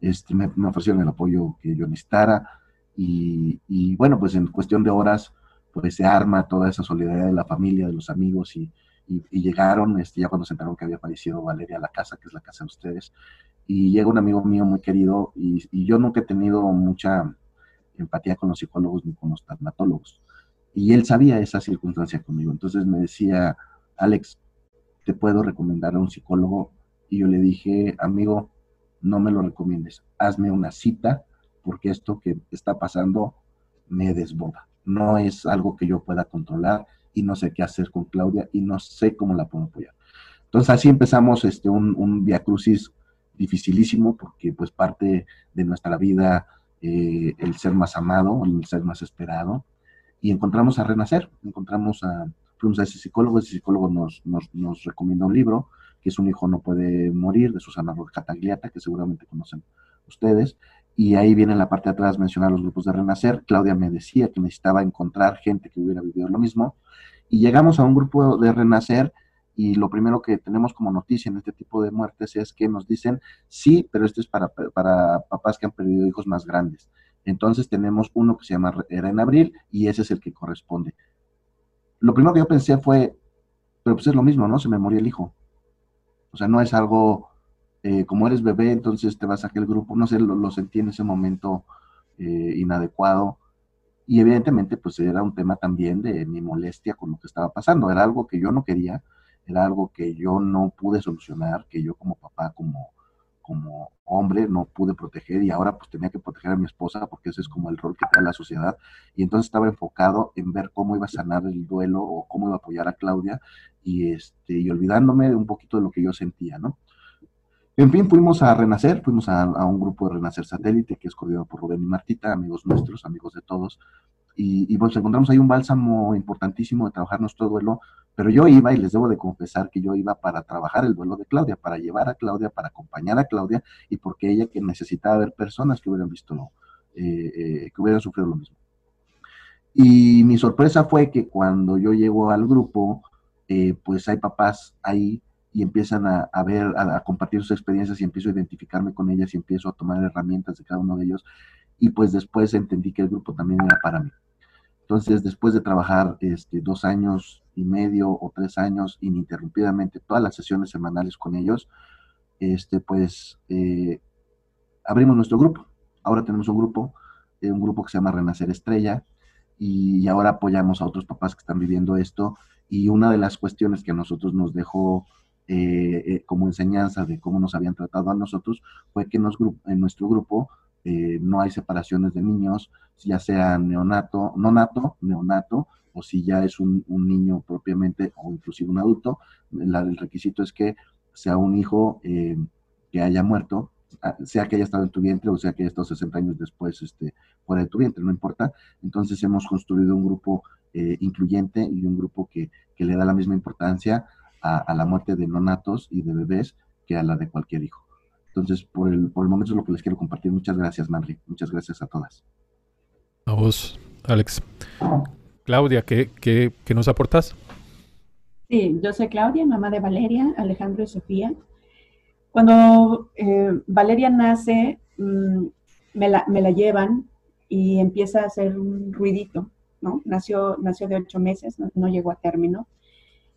Este, me, ofrecieron el apoyo que yo necesitara y, y, bueno, pues en cuestión de horas, pues se arma toda esa solidaridad de la familia, de los amigos y, y, llegaron, este, ya cuando se enteraron que había fallecido Valeria a la casa, que es la casa de ustedes, y llega un amigo mío muy querido y, y yo nunca he tenido mucha empatía con los psicólogos ni con los traumatólogos y él sabía esa circunstancia conmigo. Entonces me decía, Alex, ¿te puedo recomendar a un psicólogo? Y yo le dije, amigo, no me lo recomiendes, hazme una cita porque esto que está pasando me desborda. No es algo que yo pueda controlar y no sé qué hacer con Claudia y no sé cómo la puedo apoyar. Entonces así empezamos este, un, un via crucis dificilísimo porque pues parte de nuestra vida eh, el ser más amado, el ser más esperado, y encontramos a Renacer, encontramos a, fuimos a ese psicólogo, ese psicólogo nos, nos, nos recomienda un libro, que es Un hijo no puede morir, de Susana Catagliata, que seguramente conocen ustedes, y ahí viene en la parte de atrás mencionar los grupos de Renacer. Claudia me decía que necesitaba encontrar gente que hubiera vivido lo mismo, y llegamos a un grupo de Renacer, y lo primero que tenemos como noticia en este tipo de muertes es que nos dicen, sí, pero esto es para, para papás que han perdido hijos más grandes. Entonces tenemos uno que se llama Era en Abril y ese es el que corresponde. Lo primero que yo pensé fue, pero pues es lo mismo, ¿no? Se me murió el hijo. O sea, no es algo, eh, como eres bebé, entonces te vas a aquel grupo, no sé, lo, sentí en ese momento eh, inadecuado. Y evidentemente, pues era un tema también de mi molestia con lo que estaba pasando. Era algo que yo no quería, era algo que yo no pude solucionar, que yo como papá, como como hombre no pude proteger y ahora pues tenía que proteger a mi esposa porque ese es como el rol que da la sociedad y entonces estaba enfocado en ver cómo iba a sanar el duelo o cómo iba a apoyar a Claudia y este y olvidándome un poquito de lo que yo sentía, ¿no? En fin, fuimos a Renacer, fuimos a, a un grupo de Renacer Satélite que es coordinado por Rubén y Martita, amigos nuestros, amigos de todos, y, y, pues encontramos ahí un bálsamo importantísimo de trabajar nuestro duelo, pero yo iba y les debo de confesar que yo iba para trabajar el duelo de Claudia, para llevar a Claudia, para acompañar a Claudia y porque ella que necesitaba ver personas que hubieran visto, eh, eh, que hubieran sufrido lo mismo. Y mi sorpresa fue que cuando yo llego al grupo, eh, pues hay papás ahí y empiezan a, a ver, a, a, compartir sus experiencias y empiezo a identificarme con ellas y empiezo a tomar herramientas de cada uno de ellos. Y pues después entendí que el grupo también era para mí. Entonces, después de trabajar este, dos años y medio o tres años ininterrumpidamente, todas las sesiones semanales con ellos, este, pues eh, abrimos nuestro grupo. Ahora tenemos un grupo, eh, un grupo que se llama Renacer Estrella, y ahora apoyamos a otros papás que están viviendo esto. Y una de las cuestiones que a nosotros nos dejó eh, como enseñanza de cómo nos habían tratado a nosotros fue que en nuestro grupo eh, no hay separaciones de niños, ya sea neonato, no nato, neonato, o si ya es un, niño propiamente o inclusive un adulto, el requisito es que sea un hijo eh, que haya muerto sea que haya estado en tu vientre o sea que haya estado 60 años después este, fuera de tu vientre, no importa. Entonces hemos construido un grupo eh, incluyente y un grupo que, que, le da la misma importancia a, a, la muerte de nonatos y de bebés que a la de cualquier hijo. Entonces, por el, por el momento es lo que les quiero compartir. Muchas gracias, Manri. Muchas gracias a todas. A vos, Alex. Claudia, ¿qué, qué, qué nos aportas? Sí, yo soy Claudia, mamá de Valeria, Alejandro y Sofía. Cuando eh, Valeria nace, mmm, me, la, me, la, llevan y empieza a hacer un ruidito, ¿no? Nació, nació de ocho meses, no, no llegó a término.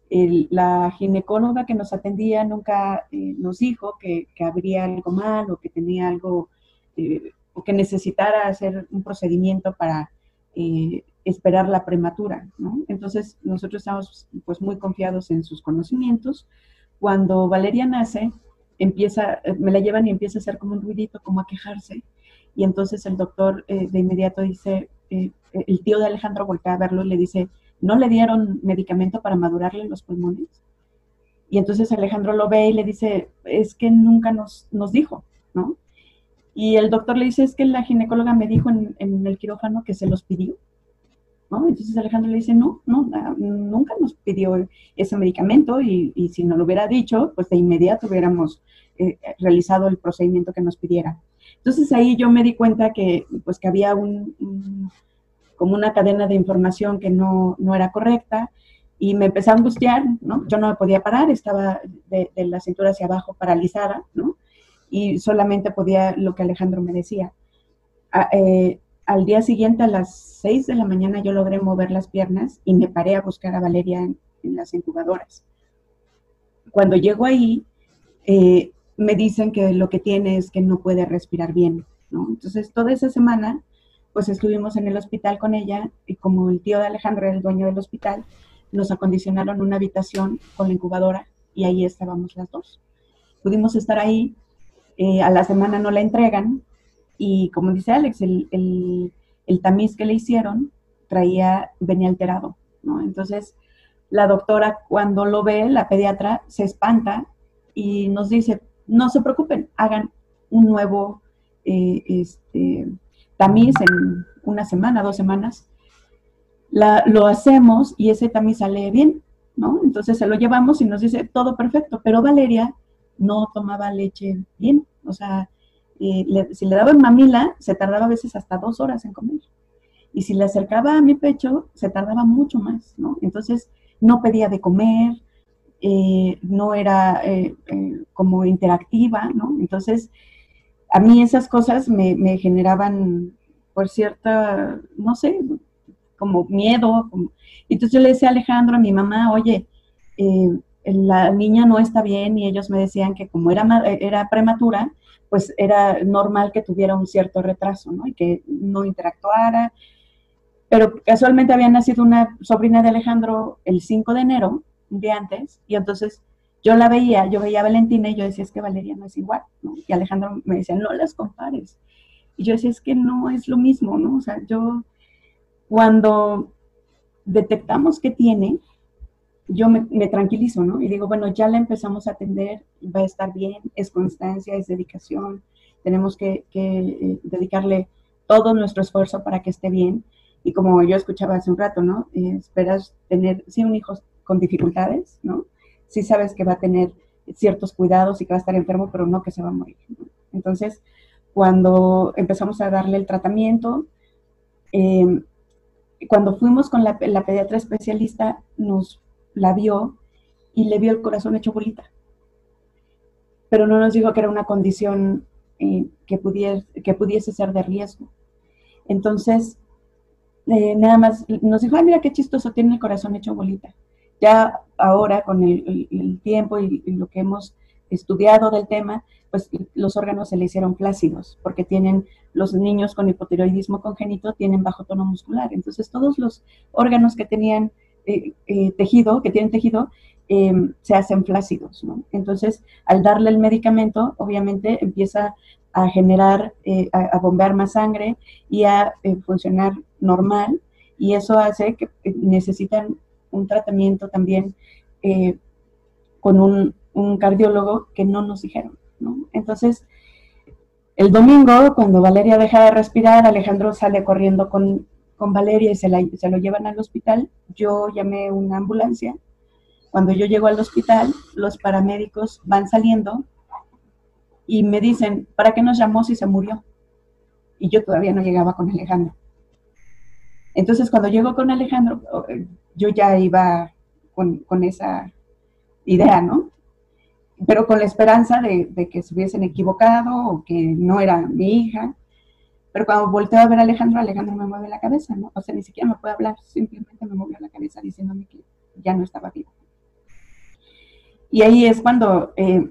El, la ginecóloga que nos atendía nunca eh, nos dijo que, que, habría algo mal o que tenía algo, eh, o que necesitara hacer un procedimiento para eh, esperar la prematura, ¿no? Entonces nosotros estamos pues muy confiados en sus conocimientos. Cuando Valeria nace, empieza, eh, me la llevan y empieza a hacer como un ruidito, como a quejarse. Y entonces el doctor eh, de inmediato dice, eh, el tío de Alejandro voltea a verlo y le dice, ¿no le dieron medicamento para madurarle los pulmones? Y entonces Alejandro lo ve y le dice, es que nunca nos, nos dijo, ¿no? Y el doctor le dice, es que la ginecóloga me dijo en, en el quirófano que se los pidió. ¿no? Entonces Alejandro le dice, no, no, nunca nos pidió ese medicamento y, y, si nos lo hubiera dicho, pues de inmediato hubiéramos eh, realizado el procedimiento que nos pidiera. Entonces ahí yo me di cuenta que, pues, que había un como una cadena de información que no, no, era correcta y me empecé a angustiar, ¿no? Yo no me podía parar, estaba de, la cintura hacia abajo paralizada, ¿no? Y solamente podía lo que Alejandro me decía. A, eh, al día siguiente a las 6 de la mañana yo logré mover las piernas y me paré a buscar a Valeria en, en las incubadoras. Cuando llego ahí, eh, me dicen que lo que tiene es que no puede respirar bien, ¿no? Entonces, toda esa semana, pues estuvimos en el hospital con ella y como el tío de Alejandro era el dueño del hospital, nos acondicionaron una habitación con la incubadora y ahí estábamos las dos. Pudimos estar ahí, eh, a la semana no la entregan, y como dice Alex, el, el, el, tamiz que le hicieron traía, venía alterado. Entonces, la doctora cuando lo ve, la pediatra, se espanta y nos dice, no se preocupen, hagan un nuevo eh, este, tamiz en una semana, dos semanas. La, lo hacemos y ese tamiz sale bien, ¿no? Entonces se lo llevamos y nos dice, todo perfecto, pero Valeria no tomaba leche bien, o sea, le, si le daban mamila, se tardaba a veces hasta dos horas en comer. Y si le acercaba a mi pecho, se tardaba mucho más, ¿no? Entonces, no pedía de comer, eh, no era eh, eh, como interactiva, ¿no? Entonces, a mí esas cosas me, generaban, por cierta, no sé, como miedo. Entonces yo le decía a Alejandro, a mi mamá, oye, eh, la niña no está bien y ellos me decían que como era, era prematura, pues era normal que tuviera un cierto retraso, ¿no? Y que no interactuara. Pero casualmente había nacido una sobrina de Alejandro el 5 de enero, un día antes, y entonces yo la veía, yo veía a Valentina y yo decía, es que Valeria no es igual. Y Alejandro me decía, no las compares. Y yo decía, es que no es lo mismo, ¿no? O sea, yo, cuando detectamos que tiene, yo me, tranquilizo, ¿no? Y digo, bueno, ya la empezamos a atender, va a estar bien, es constancia, es dedicación, tenemos que, que eh, dedicarle todo nuestro esfuerzo para que esté bien. Y como yo escuchaba hace un rato, ¿no? Eh, esperas tener, sí, un hijo con dificultades, ¿no? Sí sabes que va a tener ciertos cuidados y que va a estar enfermo, pero no que se va a morir. Entonces, cuando empezamos a darle el tratamiento, eh, cuando fuimos con la, pediatra especialista, nos la vio y le vio el corazón hecho bolita. Pero no nos dijo que era una condición eh, que, pudiese, que pudiese ser de riesgo. Entonces, eh, nada más nos dijo, ah, mira qué chistoso, tiene el corazón hecho bolita. Ya ahora, con el, el, tiempo y, lo que hemos estudiado del tema, pues los órganos se le hicieron plácidos, porque tienen los niños con hipotiroidismo congénito, tienen bajo tono muscular. Entonces, todos los órganos que tenían eh, eh, tejido, que tienen tejido, eh, se hacen flácidos. Entonces, al darle el medicamento, obviamente empieza a generar, eh, a, a, bombear más sangre y a eh, funcionar normal, y eso hace que necesitan un tratamiento también con un, un, cardiólogo que no nos dijeron, ¿no? Entonces, El domingo, cuando Valeria deja de respirar, Alejandro sale corriendo con, con Valeria y se, la, se lo llevan al hospital. Yo llamé una ambulancia. Cuando yo llego al hospital, los paramédicos van saliendo y me dicen, ¿para qué nos llamó si se murió? Y yo todavía no llegaba con Alejandro. Entonces, cuando llego con Alejandro, yo ya iba con, esa idea, ¿no? Pero con la esperanza de, que se hubiesen equivocado o que no era mi hija. Pero cuando volteo a ver a Alejandro, Alejandro me mueve la cabeza, ¿no? O sea, ni siquiera me puede hablar, simplemente me movió la cabeza diciéndome que ya no estaba vivo. Y ahí es cuando eh,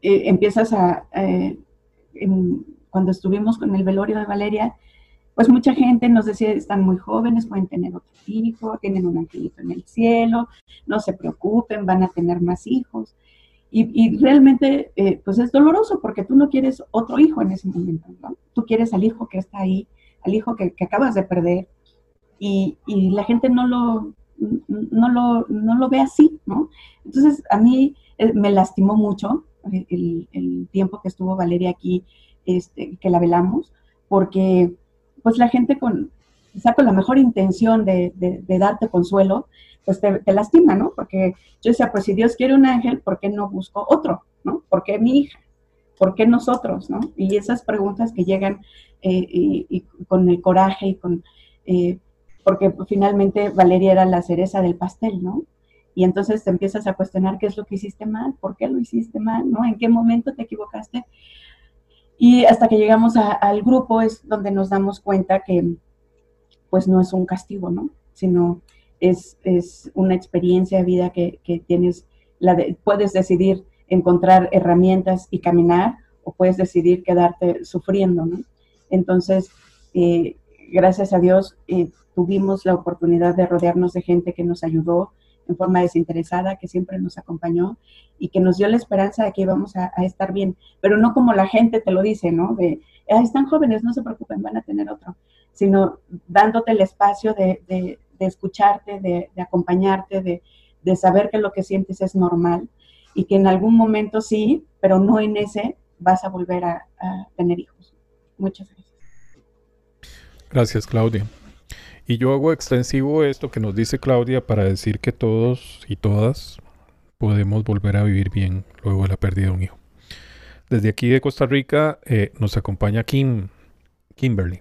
eh, empiezas a, eh, cuando estuvimos con el velorio de Valeria, pues mucha gente nos decía, están muy jóvenes, pueden tener otro hijo, tienen un angelito en el cielo, no se preocupen, van a tener más hijos. Y, realmente, eh, pues es doloroso porque tú no quieres otro hijo en ese momento, ¿no? Tú quieres al hijo que está ahí, al hijo que, acabas de perder, y, la gente no lo, no, lo, no lo ve así, ¿no? Entonces, a mí eh, me lastimó mucho el, el, tiempo que estuvo Valeria aquí, este, que la velamos, porque pues la gente con, quizá con la mejor intención de, de, darte consuelo, pues te, lastima, ¿no? Porque yo decía, pues si Dios quiere un ángel, ¿por qué no busco otro? ¿No? ¿Por qué mi hija? ¿Por qué nosotros? ¿no? Y esas preguntas que llegan eh, y, con el coraje y con... Eh, porque finalmente Valeria era la cereza del pastel, ¿no? Y entonces te empiezas a cuestionar qué es lo que hiciste mal, por qué lo hiciste mal, ¿no? ¿En qué momento te equivocaste? Y hasta que llegamos a, al grupo es donde nos damos cuenta que pues no es un castigo, ¿no? Sino es, es una experiencia de vida que, que tienes, la de, puedes decidir encontrar herramientas y caminar o puedes decidir quedarte sufriendo, ¿no? Entonces, eh, gracias a Dios, eh, tuvimos la oportunidad de rodearnos de gente que nos ayudó, en forma desinteresada, que siempre nos acompañó y que nos dio la esperanza de que íbamos a, a estar bien, pero no como la gente te lo dice, ¿no? De, ah, están jóvenes, no se preocupen, van a tener otro, sino dándote el espacio de, de, de escucharte, de, de acompañarte, de, saber que lo que sientes es normal y que en algún momento sí, pero no en ese vas a volver a, a tener hijos. Muchas gracias. Gracias, Claudia. Y yo hago extensivo esto que nos dice Claudia para decir que todos y todas podemos volver a vivir bien luego de la pérdida de un hijo. Desde aquí de Costa Rica eh, nos acompaña Kim, Kimberly.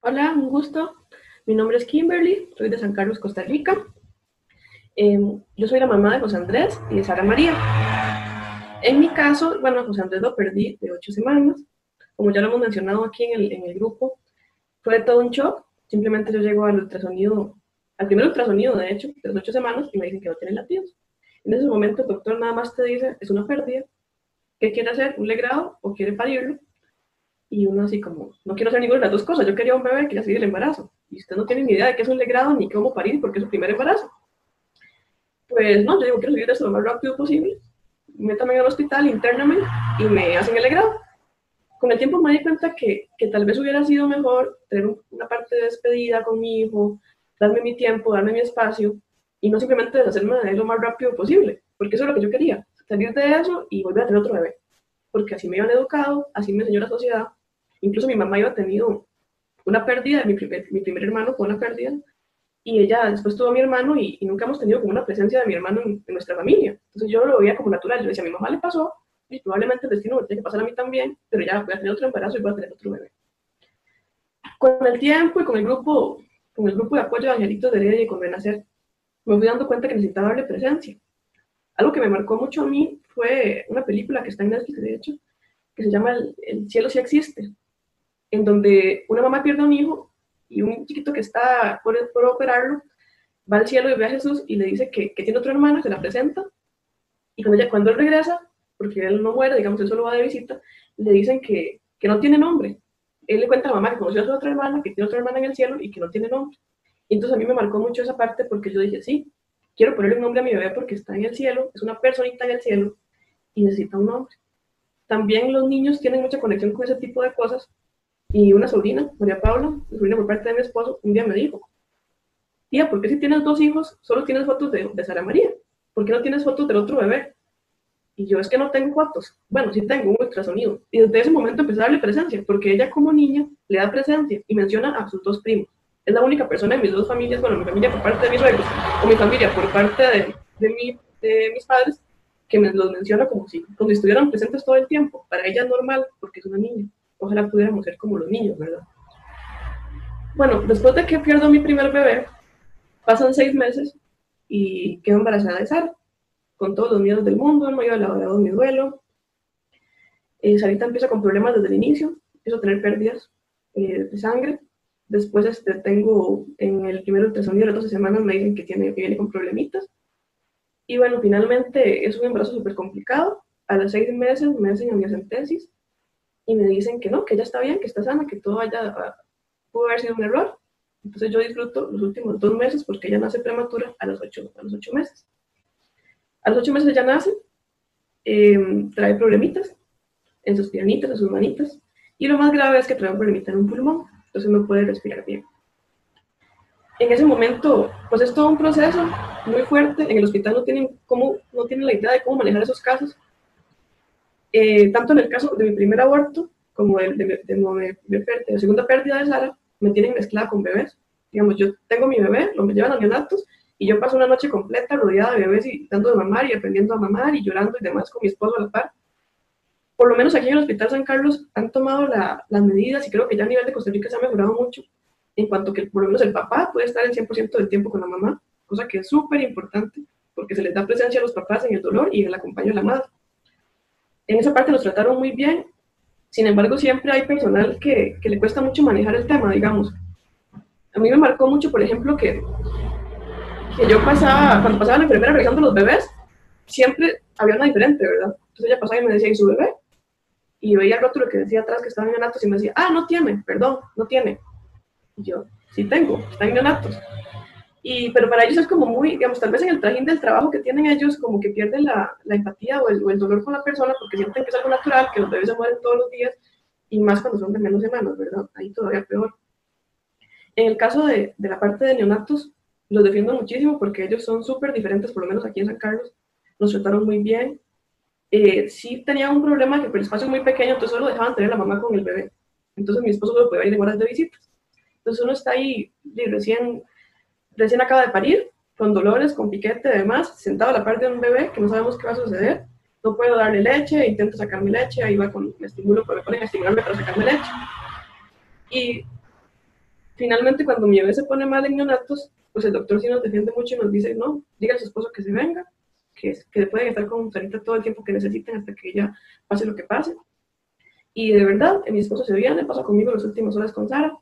Hola, un gusto. Mi nombre es Kimberly, soy de San Carlos, Costa Rica. Eh, yo soy la mamá de José Andrés y de Sara María. En mi caso, bueno, José Andrés lo perdí de ocho semanas. Como ya lo hemos mencionado aquí en el, en el grupo, fue todo un shock Simplemente yo llego al ultrasonido, al primer ultrasonido, de hecho, de las ocho semanas, y me dicen que no tiene latidos. En ese momento el doctor nada más te dice, es una pérdida, ¿qué quiere hacer? ¿Un legrado o quiere parirlo? Y uno así como, no quiero hacer ninguna de las dos cosas, yo quería un bebé, quería seguir el embarazo. Y usted no tiene ni idea de qué es un legrado ni cómo parir porque es su primer embarazo. Pues no, yo digo, quiero seguir esto lo más rápido posible. Métame el hospital, intername y me hacen el legrado con el tiempo me di cuenta que, que tal vez hubiera sido mejor tener una parte de despedida con mi hijo, darme mi tiempo, darme mi espacio y no simplemente deshacerme de él lo más rápido posible, porque eso es lo que yo quería, salir de eso y volver a tener otro bebé, porque así me habían educado, así me enseñó la sociedad, incluso mi mamá iba tenido una pérdida, mi primer, mi primer hermano fue una pérdida, y ella después tuvo a mi hermano y, y, nunca hemos tenido como una presencia de mi hermano en, en, nuestra familia. Entonces yo lo veía como natural, yo decía, a mi mamá le pasó, y probablemente el destino me tiene que pasar a mí también, pero ya voy a tener otro embarazo y voy a tener otro bebé. Con el tiempo y con el grupo, con el grupo de apoyo de Angelitos de Heredia y con Renacer, me fui dando cuenta que necesitaba darle presencia. Algo que me marcó mucho a mí fue una película que está en Netflix, de hecho, que se llama El, el cielo sí existe, en donde una mamá pierde a un hijo y un chiquito que está por, por operarlo va al cielo y ve a Jesús y le dice que, que tiene otra hermana, se la presenta, y cuando, ella, cuando él regresa, porque él no muere, digamos, él solo va de visita, le dicen que, que no tiene nombre. Él le cuenta a la mamá que conoció a su otra hermana, que tiene otra hermana en el cielo y que no tiene nombre. Y entonces a mí me marcó mucho esa parte porque yo dije, sí, quiero ponerle un nombre a mi bebé porque está en el cielo, es una personita en el cielo y necesita un nombre. También los niños tienen mucha conexión con ese tipo de cosas. Y una sobrina, María Paula, sobrina por parte de mi esposo, un día me dijo, tía, ¿por qué si tienes dos hijos solo tienes fotos de, de Sara María? ¿Por qué no tienes fotos del otro bebé? Y yo es que no tengo fotos. Bueno, sí tengo un ultrasonido. Y desde ese momento empecé a darle presencia, porque ella como niña le da presencia y menciona a sus dos primos. Es la única persona en mis dos familias, bueno, mi familia por parte de mis suegros, o mi familia por parte de, de, mi, de mis padres, que me los menciona como si, como estuvieran presentes todo el tiempo. Para ella es normal, porque es una niña. Ojalá pudiéramos ser como los niños, ¿verdad? Bueno, después de que pierdo mi primer bebé, pasan seis meses y quedo embarazada de Sara, con todos los miedos del mundo, no había elaborado mi duelo. Eh, Sarita empieza con problemas desde el inicio, empiezo a tener pérdidas eh, de sangre. Después este, tengo en el primer ultrasonido de las 12 semanas me dicen que, tiene, que viene con problemitas. Y bueno, finalmente es un embarazo súper complicado. A los seis meses me hacen amniocentesis y me dicen que no, que ya está bien, que está sana, que todo haya, pudo haber sido un error. Entonces yo disfruto los últimos dos meses porque ella nace prematura a los ocho, a los ocho meses. A los ocho meses ella nace, eh, trae problemitas en sus piernitas, en sus manitas, y lo más grave es que trae un problemita en un pulmón, entonces no puede respirar bien. En ese momento, pues es todo un proceso muy fuerte. En el hospital no tienen, cómo, no tienen la idea de cómo manejar esos casos. Eh, tanto en el caso de mi primer aborto como el de, de, de, de, la segunda pérdida de Sara, me tienen mezclada con bebés. Digamos, yo tengo mi bebé, lo me llevan a neonatos y yo paso una noche completa rodeada de bebés y dando de mamar y aprendiendo a mamar y llorando y demás con mi esposo a la par. Por lo menos aquí en el Hospital San Carlos han tomado la, las medidas y creo que ya a nivel de Costa Rica se ha mejorado mucho en cuanto que por lo menos el papá puede estar el 100% del tiempo con la mamá, cosa que es súper importante porque se les da presencia a los papás en el dolor y el acompaño de la madre. En esa parte nos trataron muy bien, sin embargo siempre hay personal que, que le cuesta mucho manejar el tema, digamos. A mí me marcó mucho, por ejemplo, que, que yo pasaba, cuando pasaba la enfermera revisando los bebés, siempre había una diferente, ¿verdad? Entonces ella pasaba y me decía, ¿y su bebé? Y veía el rótulo que decía atrás que estaba en neonatos y me decía, ah, no tiene, perdón, no tiene. Y yo, sí tengo, está en neonatos. Y, pero para ellos es como muy, digamos, tal vez en el trajín del trabajo que tienen ellos, como que pierden la, la empatía o el, o el, dolor con la persona porque sienten que es algo natural, que los bebés se mueren todos los días, y más cuando son de menos semanas, ¿verdad? Ahí todavía peor. En el caso de, de la parte de neonatos, los defiendo muchísimo porque ellos son súper diferentes, por lo menos aquí en San Carlos, nos trataron muy bien. Eh, sí tenía un problema que el espacio es muy pequeño, entonces solo dejaban tener la mamá con el bebé. Entonces mi esposo solo podía ir de horas de visitas. Entonces uno está ahí recién, recién acaba de parir, con dolores, con piquete, además, sentado a la parte de un bebé que no sabemos qué va a suceder. No puedo darle leche, intento sacarme leche, ahí va con, me estimulo, me ponen a estimularme para sacarme leche. Y finalmente cuando mi bebé se pone mal en neonatos, pues el doctor sí nos defiende mucho y nos dice, no, diga a su esposo que se venga, que, que pueden estar con Sarita todo el tiempo que necesiten hasta que ella pase lo que pase. Y de verdad, mi esposo se viene, pasa conmigo las últimas horas con Sara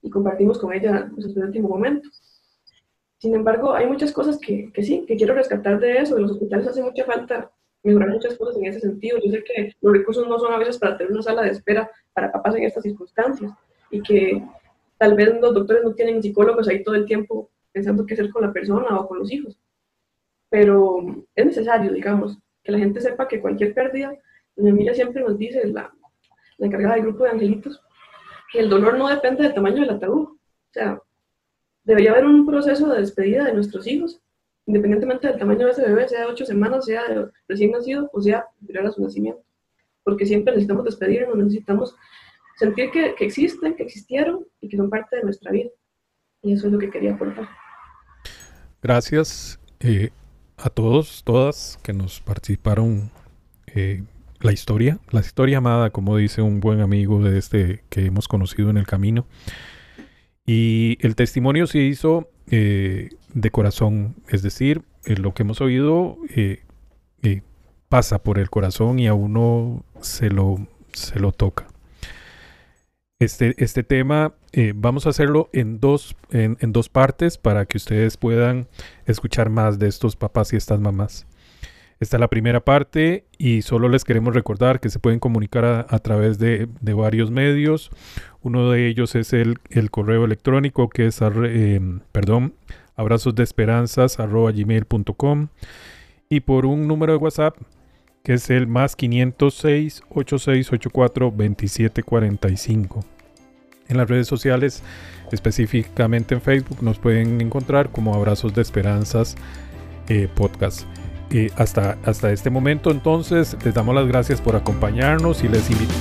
y compartimos con ella pues, el último momento. Sin embargo, hay muchas cosas que, que, sí, que quiero rescatar de eso. En los hospitales hace mucha falta mejorar muchas cosas en ese sentido. Yo sé que los recursos no son a veces para tener una sala de espera para papás en estas circunstancias y que tal vez los doctores no tienen psicólogos ahí todo el tiempo pensando qué hacer con la persona o con los hijos. Pero es necesario, digamos, que la gente sepa que cualquier pérdida, mi Emilia siempre nos dice, la, la encargada del grupo de angelitos, que el dolor no depende del tamaño del ataúd. O sea, debería haber un proceso de despedida de nuestros hijos, independientemente del tamaño de ese bebé, sea de ocho semanas, sea de recién nacido o sea anterior a su nacimiento. Porque siempre necesitamos despedirnos, necesitamos sentir que, que, existen, que existieron y que son parte de nuestra vida. Y eso es lo que quería aportar. Gracias eh, a todos, todas que nos participaron eh, la historia, la historia amada, como dice un buen amigo de este que hemos conocido en el camino. Y el testimonio se hizo eh, de corazón, es decir, eh, lo que hemos oído eh, eh, pasa por el corazón y a uno se lo, se lo toca. Este, este tema eh, vamos a hacerlo en dos, en, dos partes para que ustedes puedan escuchar más de estos papás y estas mamás. Esta es la primera parte y solo les queremos recordar que se pueden comunicar a, través de, de, varios medios. Uno de ellos es el, el correo electrónico que es, eh, y por un número de WhatsApp que es el más 506 8684 2745. En las redes sociales, específicamente en Facebook, nos pueden encontrar como Abrazos de Esperanzas eh, Podcast. eh, hasta, hasta este momento entonces les damos las gracias por acompañarnos y les invito.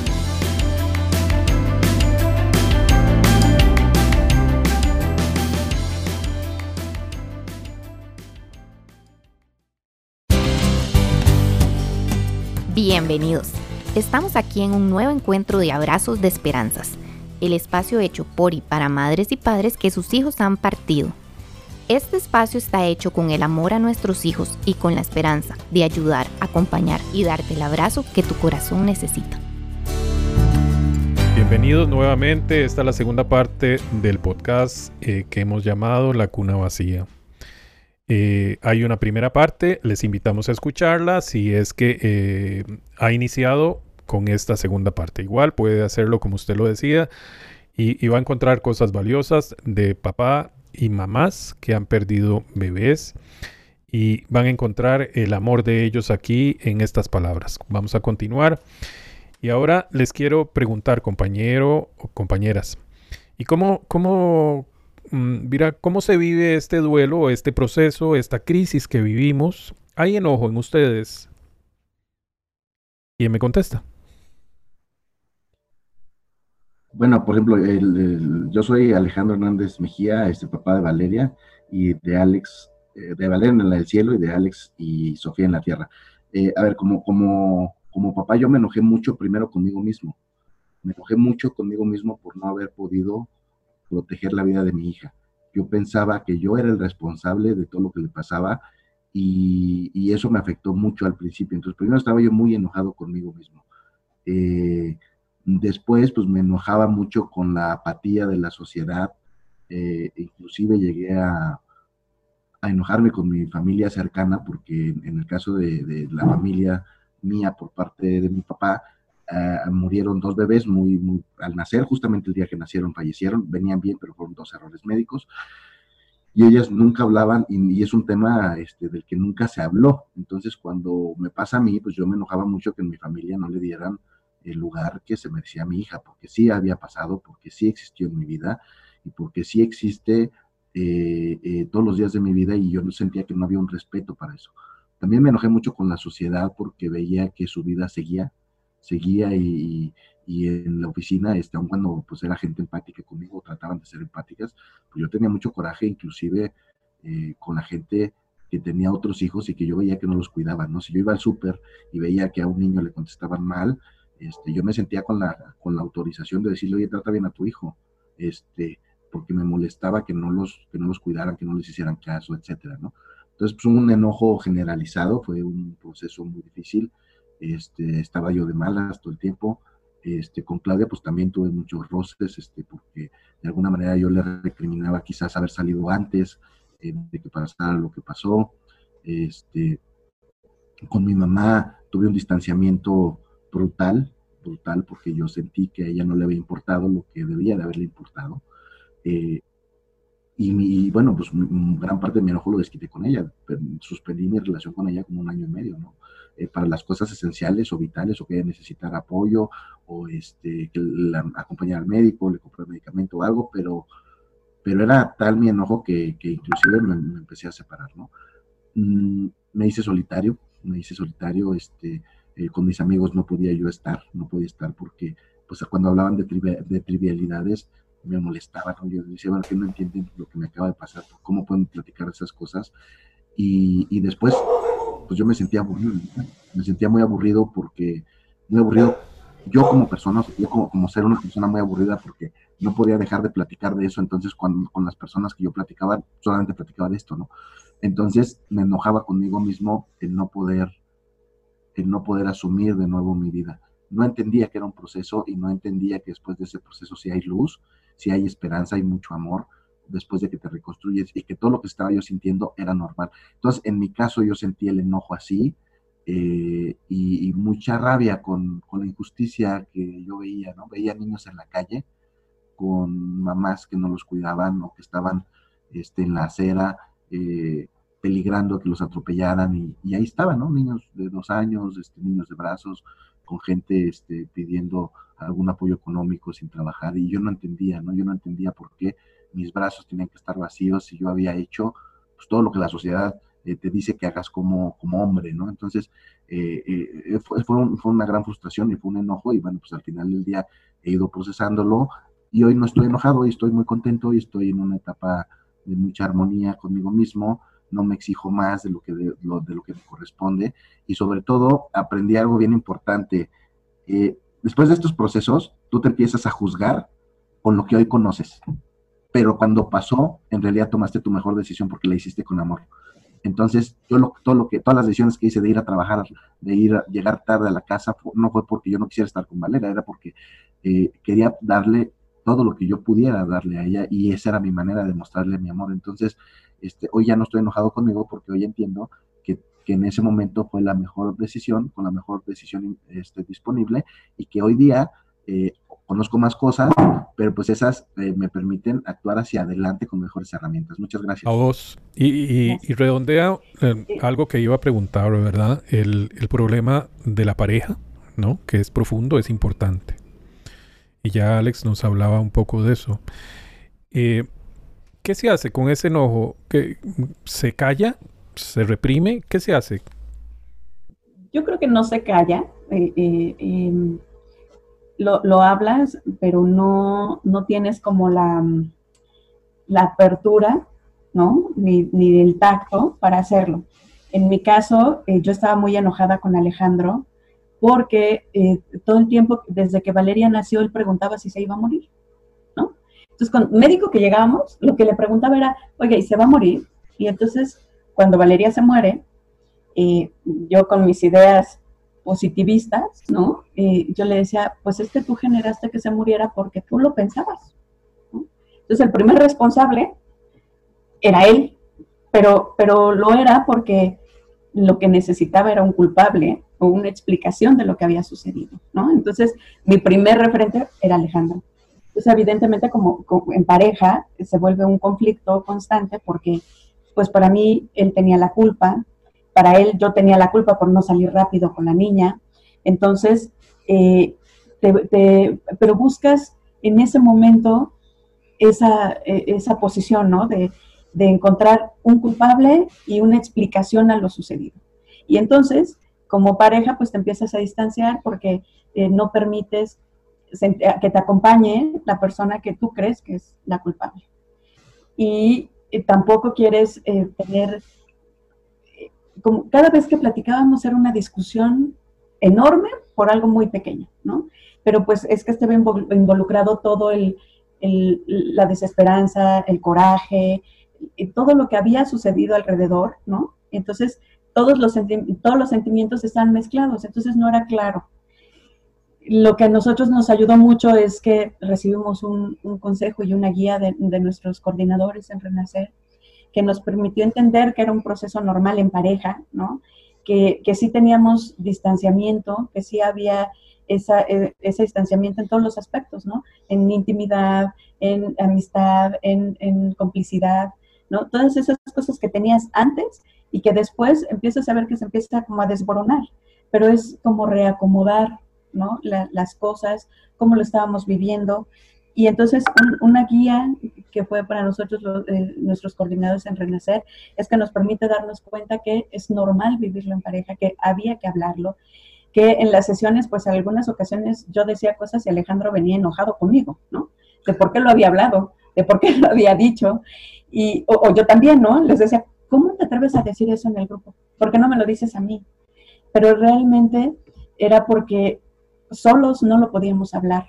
Bienvenidos. Estamos aquí en un nuevo encuentro de Abrazos de Esperanzas, el espacio hecho por y para madres y padres que sus hijos han partido. Este espacio está hecho con el amor a nuestros hijos y con la esperanza de ayudar, acompañar y darte el abrazo que tu corazón necesita. Bienvenidos nuevamente. Esta es la segunda parte del podcast eh, que hemos llamado La Cuna Vacía. Eh, hay una primera parte, les invitamos a escucharla si es que eh, ha iniciado con esta segunda parte. Igual puede hacerlo como usted lo decía y, y, va a encontrar cosas valiosas de papá y mamás que han perdido bebés y van a encontrar el amor de ellos aquí en estas palabras. Vamos a continuar. Y ahora les quiero preguntar, compañero o compañeras, ¿y cómo, cómo, mira, ¿cómo se vive este duelo, este proceso, esta crisis que vivimos? ¿Hay enojo en ustedes? ¿Quién me contesta? Bueno, por ejemplo, yo soy Alejandro Hernández Mejía, este papá de Valeria y de Alex, eh, de Valeria en el cielo y de Alex y Sofía en la tierra. Eh, a ver, como, como, como papá yo me enojé mucho primero conmigo mismo. Me enojé mucho conmigo mismo por no haber podido proteger la vida de mi hija. Yo pensaba que yo era el responsable de todo lo que le pasaba y, eso me afectó mucho al principio. Entonces, primero estaba yo muy enojado conmigo mismo. Eh, después, pues me enojaba mucho con la apatía de la sociedad. Eh, inclusive llegué a, a, enojarme con mi familia cercana porque en el caso de, de la familia mía por parte de mi papá, Ah, murieron dos bebés muy, muy, al nacer, justamente el día que nacieron fallecieron, venían bien, pero fueron dos errores médicos. Y ellas nunca hablaban, y, es un tema este, del que nunca se habló. Entonces, cuando me pasa a mí, pues yo me enojaba mucho que en mi familia no le dieran el lugar que se merecía a mi hija, porque sí había pasado, porque sí existió en mi vida, y porque sí existe eh, eh, todos los días de mi vida, y yo sentía que no había un respeto para eso. También me enojé mucho con la sociedad porque veía que su vida seguía, seguía y, en la oficina, este, aun cuando pues era gente empática conmigo, trataban de ser empáticas, pues yo tenía mucho coraje, inclusive eh, con la gente que tenía otros hijos y que yo veía que no los cuidaban, ¿no? Si yo iba al súper y veía que a un niño le contestaban mal, este, yo me sentía con la, con la autorización de decirle, oye, trata bien a tu hijo, este, porque me molestaba que no los, que no los cuidaran, que no les hicieran caso, etcétera, ¿no? Entonces, pues un enojo generalizado, fue un proceso muy difícil, este, estaba yo de malas todo el tiempo. Este, con Claudia pues también tuve muchos roces, este, porque de alguna manera yo le recriminaba quizás haber salido antes eh, de que pasara lo que pasó. Este, con mi mamá tuve un distanciamiento brutal, brutal, porque yo sentí que a ella no le había importado lo que debía de haberle importado. Eh, y, bueno, pues gran parte de mi enojo lo desquité con ella, suspendí mi relación con ella como un año y medio, ¿no? Eh, para las cosas esenciales o vitales o que ella necesitara apoyo o este, que la acompañara al médico, le comprara medicamento o algo, pero, pero era tal mi enojo que, que inclusive me, empecé a separar, ¿no? Mm, me hice solitario, me hice solitario, este, eh, con mis amigos no podía yo estar, no podía estar porque pues cuando hablaban de, de trivialidades me molestaba, ¿no? yo decía, bueno, que no entienden lo que me acaba de pasar, cómo pueden platicar esas cosas, y, y después pues yo me sentía me sentía muy aburrido porque, muy aburrido, yo como persona, yo como, como ser una persona muy aburrida porque no podía dejar de platicar de eso, entonces cuando, con las personas que yo platicaba, solamente platicaba de esto, ¿no? Entonces me enojaba conmigo mismo el no poder, el no poder asumir de nuevo mi vida. No entendía que era un proceso y no entendía que después de ese proceso si hay luz, si hay esperanza, hay mucho amor, después de que te reconstruyes y que todo lo que estaba yo sintiendo era normal. Entonces, en mi caso yo sentí el enojo así eh, y, mucha rabia con, con, la injusticia que yo veía, ¿no? Veía niños en la calle con mamás que no los cuidaban o que estaban este, en la acera eh, peligrando que los atropellaran y, y, ahí estaban, ¿no? Niños de dos años, este, niños de brazos, con gente este, pidiendo algún apoyo económico sin trabajar y yo no entendía, ¿no? Yo no entendía por qué mis brazos tenían que estar vacíos y yo había hecho pues, todo lo que la sociedad eh, te dice que hagas como, como hombre, ¿no? Entonces, eh, eh, fue, fue, una gran frustración y fue un enojo y bueno, pues al final del día he ido procesándolo y hoy no estoy enojado, hoy estoy muy contento y estoy en una etapa de mucha armonía conmigo mismo, no me exijo más de lo que, de, lo, de lo que me corresponde y sobre todo aprendí algo bien importante. después de estos procesos, tú te empiezas a juzgar con lo que hoy conoces, pero cuando pasó, en realidad tomaste tu mejor decisión porque la hiciste con amor. Entonces, yo lo, todo lo que, todas las decisiones que hice de ir a trabajar, de ir a llegar tarde a la casa, no fue porque yo no quisiera estar con Valera, era porque eh, quería darle todo lo que yo pudiera darle a ella y esa era mi manera de mostrarle mi amor. Entonces, este, hoy ya no estoy enojado conmigo porque hoy entiendo que, que en ese momento fue la mejor decisión, con la mejor decisión este, disponible y que hoy día eh, conozco más cosas, pero pues esas eh, me permiten actuar hacia adelante con mejores herramientas. Muchas gracias. A vos. Y, redondea eh, algo que iba a preguntar, ¿verdad? El, problema de la pareja, ¿no? Que es profundo, es importante. Y ya Alex nos hablaba un poco de eso. Eh, ¿Qué se hace con ese enojo? ¿Que ¿Se calla? ¿Se reprime? ¿Qué se hace? Yo creo que no se calla. Em, lo, hablas, pero no, no tienes como la, la apertura, ¿no? Ni, ni, el tacto para hacerlo. En mi caso, eh, yo estaba muy enojada con Alejandro porque eh, todo el tiempo, desde que Valeria nació, él preguntaba si se iba a morir. Entonces, con médico que llegábamos, lo que le preguntaba era, oye, ¿y se va a morir? Y entonces, cuando Valeria se muere, eh, yo con mis ideas positivistas, ¿no? Eh, yo le decía, pues es que tú generaste que se muriera porque tú lo pensabas. Entonces el primer responsable era él, pero, pero lo era porque lo que necesitaba era un culpable o una explicación de lo que había sucedido, ¿no? Entonces mi primer referente era Alejandro. Entonces evidentemente como, en pareja se vuelve un conflicto constante porque pues para mí él tenía la culpa, para él yo tenía la culpa por no salir rápido con la niña. Entonces, eh, pero buscas en ese momento esa, e, esa posición, ¿no? De, encontrar un culpable y una explicación a lo sucedido. Y entonces, como pareja, pues te empiezas a distanciar porque eh, no permites que te acompañe la persona que tú crees que es la culpable. Y eh, tampoco quieres tener como cada vez que platicábamos era una discusión enorme por algo muy pequeño, ¿no? Pero pues es que estaba involucrado todo el, la desesperanza, el coraje, todo lo que había sucedido alrededor, ¿no? Entonces, todos los, todos los sentimientos están mezclados, entonces no era claro. Lo que a nosotros nos ayudó mucho es que recibimos un, consejo y una guía de, nuestros coordinadores en Renacer, que nos permitió entender que era un proceso normal en pareja, ¿no? Que, que sí teníamos distanciamiento, que sí había esa, e, ese distanciamiento en todos los aspectos, ¿no? En intimidad, en amistad, en, en, complicidad, ¿no? Todas esas cosas que tenías antes y que después empiezas a ver que se empieza como a desboronar, pero es como reacomodar, ¿no? las cosas, cómo lo estábamos viviendo, y entonces una guía que fue para nosotros eh, nuestros coordinadores en Renacer es que nos permite darnos cuenta que es normal vivirlo en pareja, que había que hablarlo, que en las sesiones, pues en algunas ocasiones yo decía cosas y Alejandro venía enojado conmigo, ¿no? De por qué lo había hablado, de por qué lo había dicho. Y, o, o yo también, ¿no? Les decía, ¿cómo te atreves a decir eso en el grupo? ¿Por qué no me lo dices a mí? Pero realmente era porque solos no lo podíamos hablar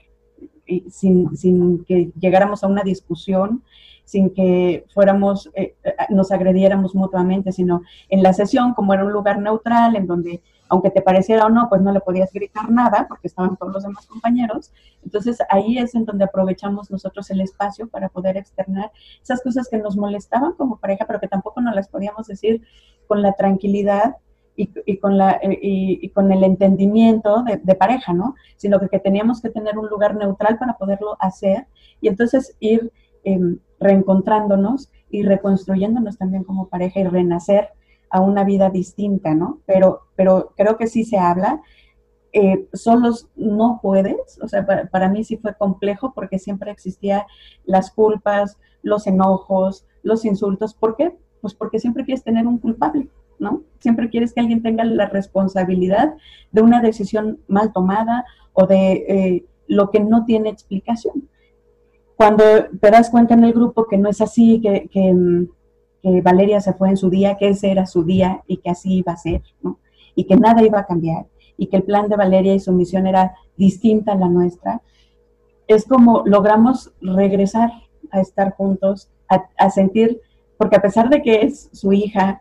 sin, sin, que llegáramos a una discusión, sin que fuéramos, eh, eh, nos agrediéramos mutuamente, sino en la sesión, como era un lugar neutral, en donde, aunque te pareciera o no, pues no le podías gritar nada, porque estaban todos los demás compañeros. Entonces ahí es en donde aprovechamos nosotros el espacio para poder externar esas cosas que nos molestaban como pareja, pero que tampoco nos las podíamos decir con la tranquilidad y, con, la, eh, y, con el entendimiento de, pareja, ¿no? Sino que, teníamos que tener un lugar neutral para poderlo hacer y entonces ir em, reencontrándonos y reconstruyéndonos también como pareja y renacer a una vida distinta, ¿no? Pero, pero creo que sí se habla. Eh, solos no puedes, o sea, para, para, mí sí fue complejo porque siempre existía las culpas, los enojos, los insultos. ¿Por qué? Pues porque siempre quieres tener un culpable, ¿no? Siempre quieres que alguien tenga la responsabilidad de una decisión mal tomada o de eh, lo que no tiene explicación. Cuando te das cuenta en el grupo que no es así, que, que, Valeria se fue en su día, que ese era su día y que así iba a ser. Y que nada iba a cambiar y que el plan de Valeria y su misión era distinta a la nuestra, es como logramos regresar a estar juntos, a, sentir, porque a pesar de que es su hija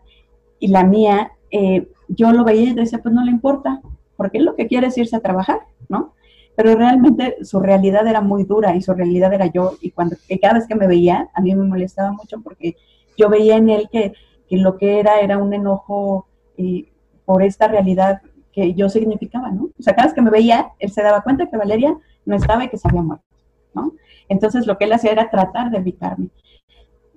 y la mía, eh, yo lo veía y decía, pues no le importa, porque él lo que quiere es irse a trabajar, ¿no? Pero realmente su realidad era muy dura y su realidad era yo, y cuando cada vez que me veía, a mí me molestaba mucho porque yo veía en él que, lo que era era un enojo eh, por esta realidad que yo significaba, ¿no? O sea, cada vez que me veía, él se daba cuenta que Valeria no estaba y que se había muerto, ¿no? Entonces lo que él hacía era tratar de evitarme.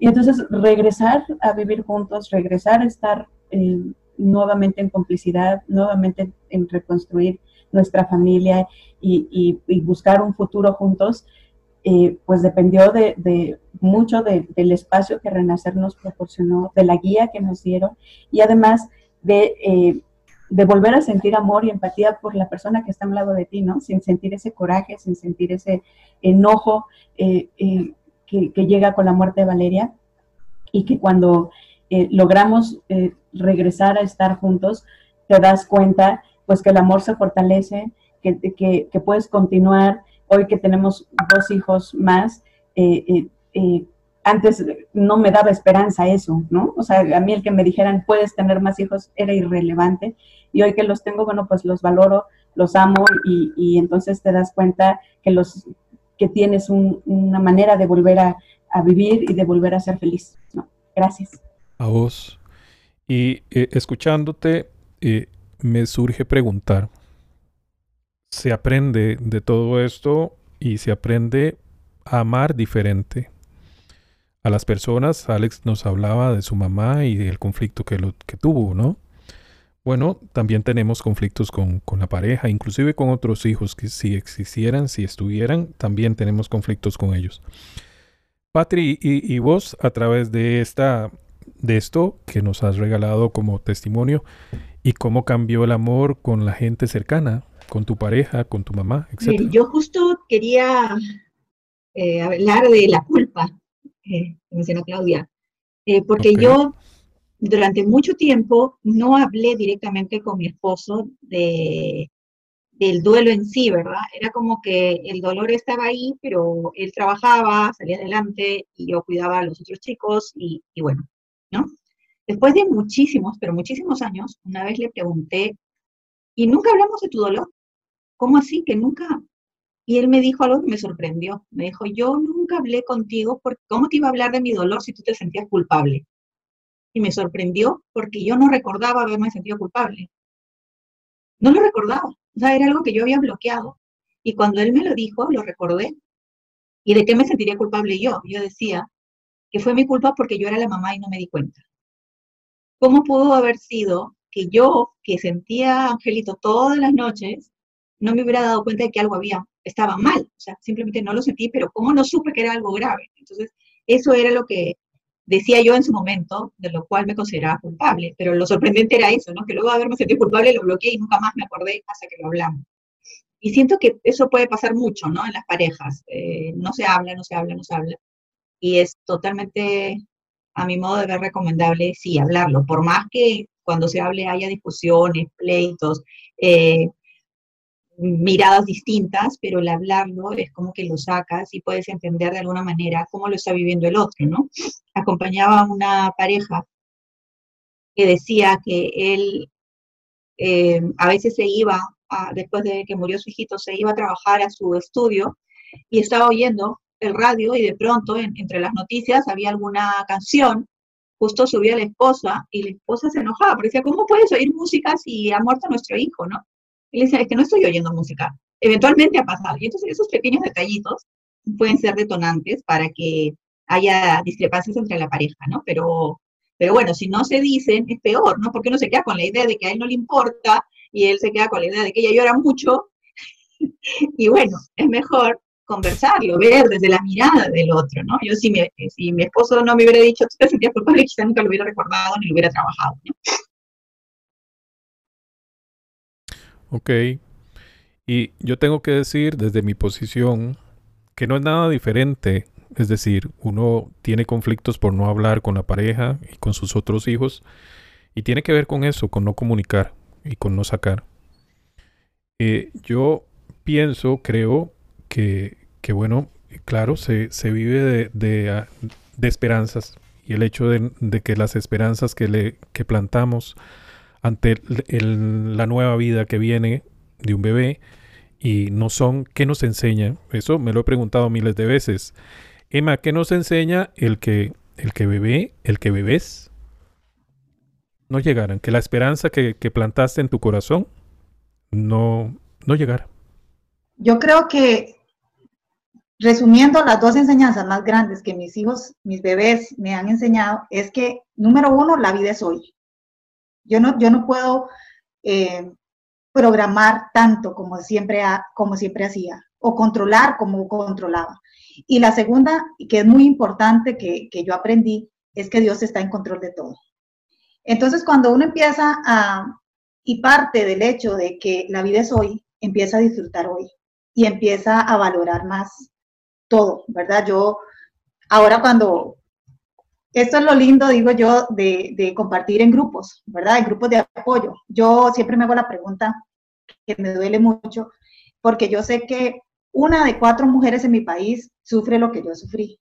Y entonces regresar a vivir juntos, regresar a estar eh, nuevamente en complicidad, nuevamente en reconstruir nuestra familia y, buscar un futuro juntos, eh, pues dependió de, mucho del espacio que Renacer nos proporcionó, de la guía que nos dieron y además de eh, de volver a sentir amor y empatía por la persona que está a un lado de ti, ¿no? Sin sentir ese coraje, sin sentir ese enojo eh, eh, que, llega con la muerte de Valeria y que cuando eh, logramos regresar a estar juntos, te das cuenta pues que el amor se fortalece, que, que, puedes continuar, hoy que tenemos dos hijos más, antes no me daba esperanza eso, ¿no? O sea, a mí el que me dijeran puedes tener más hijos era irrelevante y hoy que los tengo, bueno, pues los valoro, los amo y, entonces te das cuenta que los que tienes una manera de volver a, vivir y de volver a ser feliz. Gracias. A vos. Y eh, escuchándote, eh, me surge preguntar, ¿se aprende de todo esto y se aprende a amar diferente? a las personas. Alex nos hablaba de su mamá y del conflicto que tuvo, ¿no? Bueno, también tenemos conflictos con, la pareja, inclusive con otros hijos que si existieran, si estuvieran, también tenemos conflictos con ellos. Patri, y, vos a través de esta de esto que nos has regalado como testimonio y cómo cambió el amor con la gente cercana, con tu pareja, con tu mamá, etc. yo justo quería eh, hablar de la culpa eh, mencionó Claudia, eh, porque yo durante mucho tiempo no hablé directamente con mi esposo de, del duelo en sí, ¿verdad? Era como que el dolor estaba ahí, pero él trabajaba, salía adelante y yo cuidaba a los otros chicos y, y bueno, ¿no? Después de muchísimos, pero muchísimos años, una vez le pregunté, ¿y nunca hablamos de tu dolor? ¿Cómo así que nunca y él me dijo algo que me sorprendió. Me dijo, yo nunca hablé contigo porque ¿cómo te iba a hablar de mi dolor si tú te sentías culpable? Y me sorprendió porque yo no recordaba haberme sentido culpable. No lo recordaba. O sea, era algo que yo había bloqueado. Y cuando él me lo dijo, lo recordé. ¿Y de qué me sentiría culpable yo? Yo decía que fue mi culpa porque yo era la mamá y no me di cuenta. ¿Cómo pudo haber sido que yo, que sentía a Angelito todas las noches, no me hubiera dado cuenta de que algo había estaba mal, o sea, simplemente no lo sentí, pero ¿cómo no supe que era algo grave? Entonces, eso era lo que decía yo en su momento, de lo cual me consideraba culpable, pero lo sorprendente era eso, ¿no? Que luego de haberme sentido culpable lo bloqueé y nunca más me acordé hasta que lo hablamos. Y siento que eso puede pasar mucho, ¿no? En las parejas, eh, no se habla, no se habla, no se habla, y es totalmente, a mi modo de ver, recomendable, sí, hablarlo, por más que cuando se hable haya discusiones, pleitos, eh, miradas distintas, pero el hablarlo es como que lo sacas y puedes entender de alguna manera cómo lo está viviendo el otro, ¿no? Acompañaba a una pareja que decía que él eh, a veces se iba, después de que murió su hijito, se iba a trabajar a su estudio y estaba oyendo el radio y de pronto entre las noticias había alguna canción, justo subía la esposa y la esposa se enojaba, porque decía, ¿cómo puedes oír música si ha muerto nuestro hijo, no? Y le es que no estoy oyendo música. Eventualmente ha pasado. Y entonces esos pequeños detallitos pueden ser detonantes para que haya discrepancias entre la pareja, ¿no? Pero, pero bueno, si no se dicen, es peor, ¿no? Porque uno se queda con la idea de que a él no le importa y él se queda con la idea de que ella llora mucho. y bueno, es mejor conversarlo, ver desde la mirada del otro, ¿no? Yo si mi, si mi esposo no me hubiera dicho, tú te sentías culpable, quizás nunca lo hubiera recordado ni lo hubiera trabajado, ¿no? Ok. Y yo tengo que decir desde mi posición que no es nada diferente. Es decir, uno tiene conflictos por no hablar con la pareja y con sus otros hijos. Y tiene que ver con eso, con no comunicar y con no sacar. Eh, yo pienso, creo que, que bueno, claro, se, se vive de, ah, de, esperanzas. Y el hecho de, de, que las esperanzas que, le, que plantamos ante la nueva vida que viene de un bebé y no son, ¿qué nos enseña? Eso me lo he preguntado miles de veces. Emma, ¿qué nos enseña el que, el que bebé, el que bebés no llegaran? Que la esperanza que, que plantaste en tu corazón no, no llegara. Yo creo que, resumiendo las dos enseñanzas más grandes que mis hijos, mis bebés me han enseñado, es que, número uno, la vida es hoy. Yo no, yo no puedo eh, programar tanto como siempre, como siempre hacía, o controlar como controlaba. Y la segunda, que es muy importante que, que yo aprendí, es que Dios está en control de todo. Entonces, cuando uno empieza a, y parte del hecho de que la vida es hoy, empieza a disfrutar hoy y empieza a valorar más todo, ¿verdad? Yo, ahora cuando, esto es lo lindo, digo yo, de, compartir en grupos, ¿verdad? En grupos de apoyo. Yo siempre me hago la pregunta que me duele mucho, porque yo sé que una de cuatro mujeres en mi país sufre lo que yo sufrí.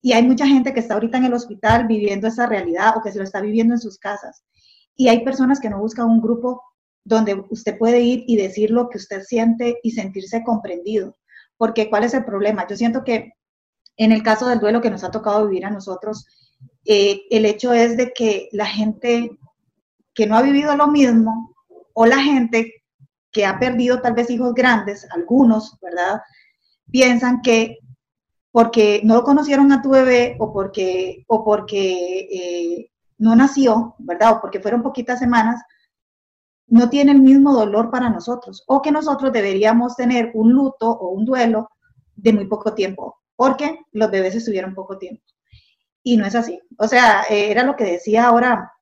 Y hay mucha gente que está ahorita en el hospital viviendo esa realidad o que se lo está viviendo en sus casas. Y hay personas que no buscan un grupo donde usted puede ir y decir lo que usted siente y sentirse comprendido. Porque ¿cuál es el problema? Yo siento que en el caso del duelo que nos ha tocado vivir a nosotros, eh, el hecho es de que la gente que no ha vivido lo mismo o la gente que ha perdido tal vez hijos grandes, algunos, ¿verdad? Piensan que porque no conocieron a tu bebé o porque, o porque eh, no nació, ¿verdad? O porque fueron poquitas semanas, no tiene el mismo dolor para nosotros o que nosotros deberíamos tener un luto o un duelo de muy poco tiempo, porque los bebés estuvieron poco tiempo. Y no es así. O sea, eh, era lo que decía ahora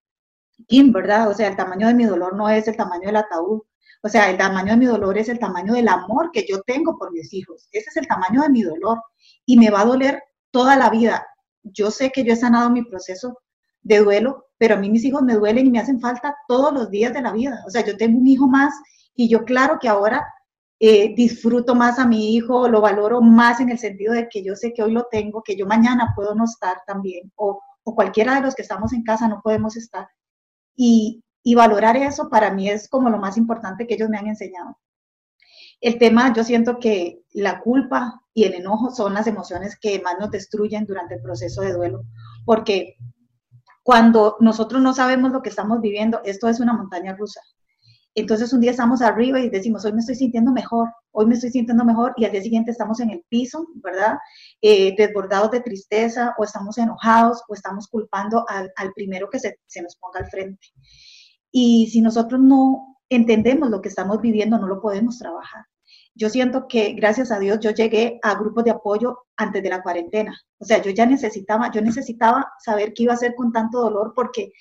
Kim, ¿verdad? O sea, el tamaño de mi dolor no es el tamaño del ataúd. O sea, el tamaño de mi dolor es el tamaño del amor que yo tengo por mis hijos. Ese es el tamaño de mi dolor. Y me va a doler toda la vida. Yo sé que yo he sanado mi proceso de duelo, pero a mí mis hijos me duelen y me hacen falta todos los días de la vida. O sea, yo tengo un hijo más y yo claro que ahora eh, disfruto más a mi hijo, lo valoro más en el sentido de que yo sé que hoy lo tengo, que yo mañana puedo no estar también, o, o cualquiera de los que estamos en casa no podemos estar. Y, y valorar eso para mí es como lo más importante que ellos me han enseñado. El tema, yo siento que la culpa y el enojo son las emociones que más nos destruyen durante el proceso de duelo, porque cuando nosotros no sabemos lo que estamos viviendo, esto es una montaña rusa. Entonces un día estamos arriba y decimos, hoy me estoy sintiendo mejor, hoy me estoy sintiendo mejor y al día siguiente estamos en el piso, ¿verdad? Eh, desbordados de tristeza o estamos enojados o estamos culpando al, al primero que se, se, nos ponga al frente. Y si nosotros no entendemos lo que estamos viviendo, no lo podemos trabajar. Yo siento que gracias a Dios yo llegué a grupos de apoyo antes de la cuarentena. O sea, yo ya necesitaba, yo necesitaba saber qué iba a hacer con tanto dolor porque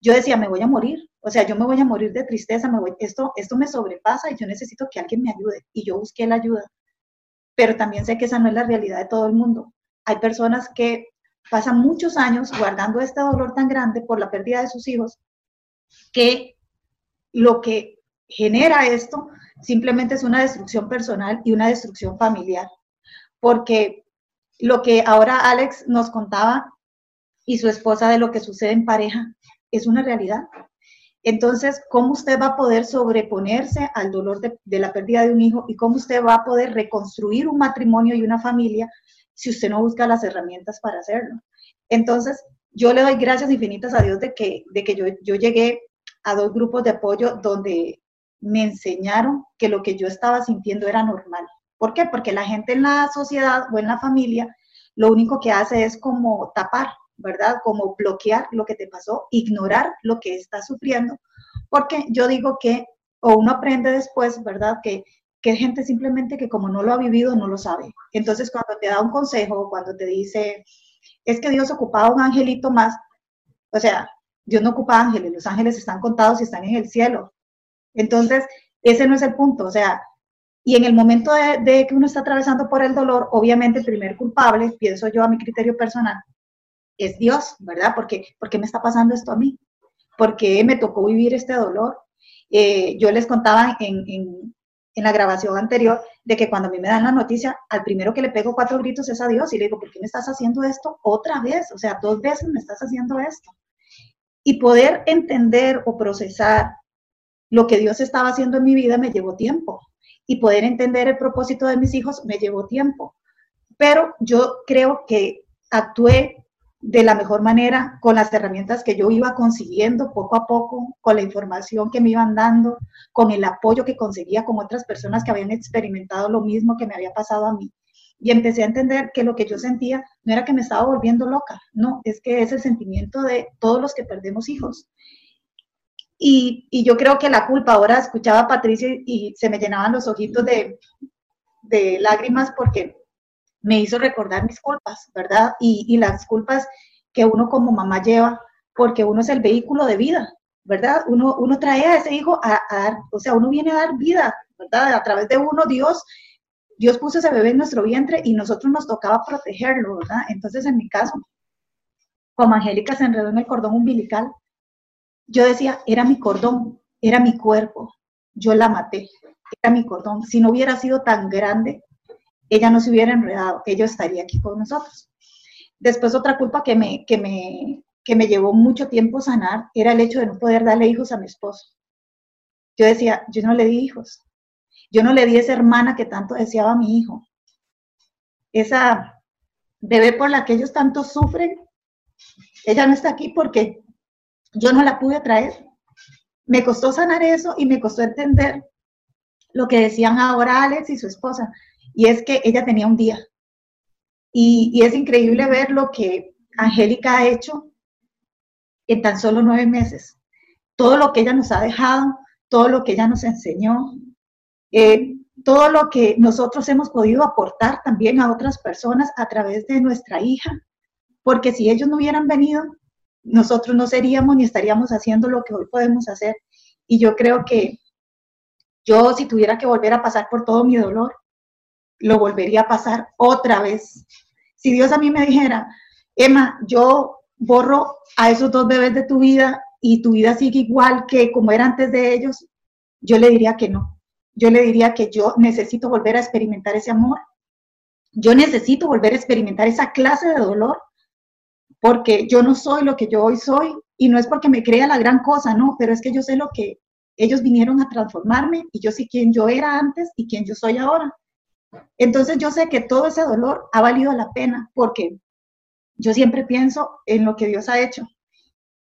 yo decía, me voy a morir. O sea, yo me voy a morir de tristeza, me voy, esto, esto me sobrepasa y yo necesito que alguien me ayude. Y yo busqué la ayuda. Pero también sé que esa no es la realidad de todo el mundo. Hay personas que pasan muchos años guardando este dolor tan grande por la pérdida de sus hijos que lo que genera esto simplemente es una destrucción personal y una destrucción familiar. Porque lo que ahora Alex nos contaba y su esposa de lo que sucede en pareja es una realidad. Entonces, ¿cómo usted va a poder sobreponerse al dolor de, la pérdida de un hijo y cómo usted va a poder reconstruir un matrimonio y una familia si usted no busca las herramientas para hacerlo? Entonces, yo le doy gracias infinitas a Dios de que, de que yo, yo llegué a dos grupos de apoyo donde me enseñaron que lo que yo estaba sintiendo era normal. ¿Por qué? Porque la gente en la sociedad o en la familia lo único que hace es como tapar, ¿verdad? Como bloquear lo que te pasó, ignorar lo que estás sufriendo. Porque yo digo que, o uno aprende después, ¿verdad? Que que gente simplemente que como no lo ha vivido, no lo sabe. Entonces, cuando te da un consejo, cuando te dice, es que Dios ocupaba un angelito más, o sea, Dios no ocupa ángeles, los ángeles están contados y están en el cielo. Entonces, ese no es el punto, o sea, y en el momento de, que uno está atravesando por el dolor, obviamente el primer culpable, pienso yo a mi criterio personal, es Dios, ¿verdad? Porque, ¿Por qué me está pasando esto a mí? ¿Por qué me tocó vivir este dolor? Eh, yo les contaba en, en, en, la grabación anterior de que cuando a mí me dan la noticia, al primero que le pego cuatro gritos es a Dios y le digo, ¿por qué me estás haciendo esto otra vez? O sea, dos veces me estás haciendo esto. Y poder entender o procesar lo que Dios estaba haciendo en mi vida me llevó tiempo y poder entender el propósito de mis hijos me llevó tiempo. Pero yo creo que actué de la mejor manera con las herramientas que yo iba consiguiendo poco a poco, con la información que me iban dando, con el apoyo que conseguía con otras personas que habían experimentado lo mismo que me había pasado a mí. Y empecé a entender que lo que yo sentía no era que me estaba volviendo loca, no, es que es el sentimiento de todos los que perdemos hijos. Y, y, yo creo que la culpa, ahora escuchaba a Patricia y, se me llenaban los ojitos de, de, lágrimas porque me hizo recordar mis culpas, ¿verdad? Y, las culpas que uno como mamá lleva, porque uno es el vehículo de vida, ¿verdad? Uno, uno trae a ese hijo a, a dar, o sea, uno viene a dar vida, ¿verdad? A través de uno, Dios, Dios puso ese bebé en nuestro vientre y nosotros nos tocaba protegerlo, ¿verdad? Entonces, en mi caso, como Angélica se enredó en el cordón umbilical, yo decía, era mi cordón, era mi cuerpo, yo la maté, era mi cordón. Si no hubiera sido tan grande, ella no se hubiera enredado, ella estaría aquí con nosotros. Después otra culpa que me, que me, que me llevó mucho tiempo sanar era el hecho de no poder darle hijos a mi esposo. Yo decía, yo no le di hijos. Yo no le di esa hermana que tanto deseaba a mi hijo. Esa bebé por la que ellos tanto sufren, ella no está aquí porque yo no la pude traer. Me costó sanar eso y me costó entender lo que decían ahora Alex y su esposa, y es que ella tenía un día. Y, es increíble ver lo que Angélica ha hecho en tan solo nueve meses. Todo lo que ella nos ha dejado, todo lo que ella nos enseñó, eh, todo lo que nosotros hemos podido aportar también a otras personas a través de nuestra hija, porque si ellos no hubieran venido, nosotros no seríamos ni estaríamos haciendo lo que hoy podemos hacer. Y yo creo que yo si tuviera que volver a pasar por todo mi dolor, lo volvería a pasar otra vez. Si Dios a mí me dijera, Emma, yo borro a esos dos bebés de tu vida y tu vida sigue igual que como era antes de ellos, yo le diría que no. Yo le diría que yo necesito volver a experimentar ese amor. Yo necesito volver a experimentar esa clase de dolor porque yo no soy lo que yo hoy soy y no es porque me crea la gran cosa, no, pero es que yo sé lo que ellos vinieron a transformarme y yo sé quién yo era antes y quién yo soy ahora. Entonces yo sé que todo ese dolor ha valido la pena porque yo siempre pienso en lo que Dios ha hecho.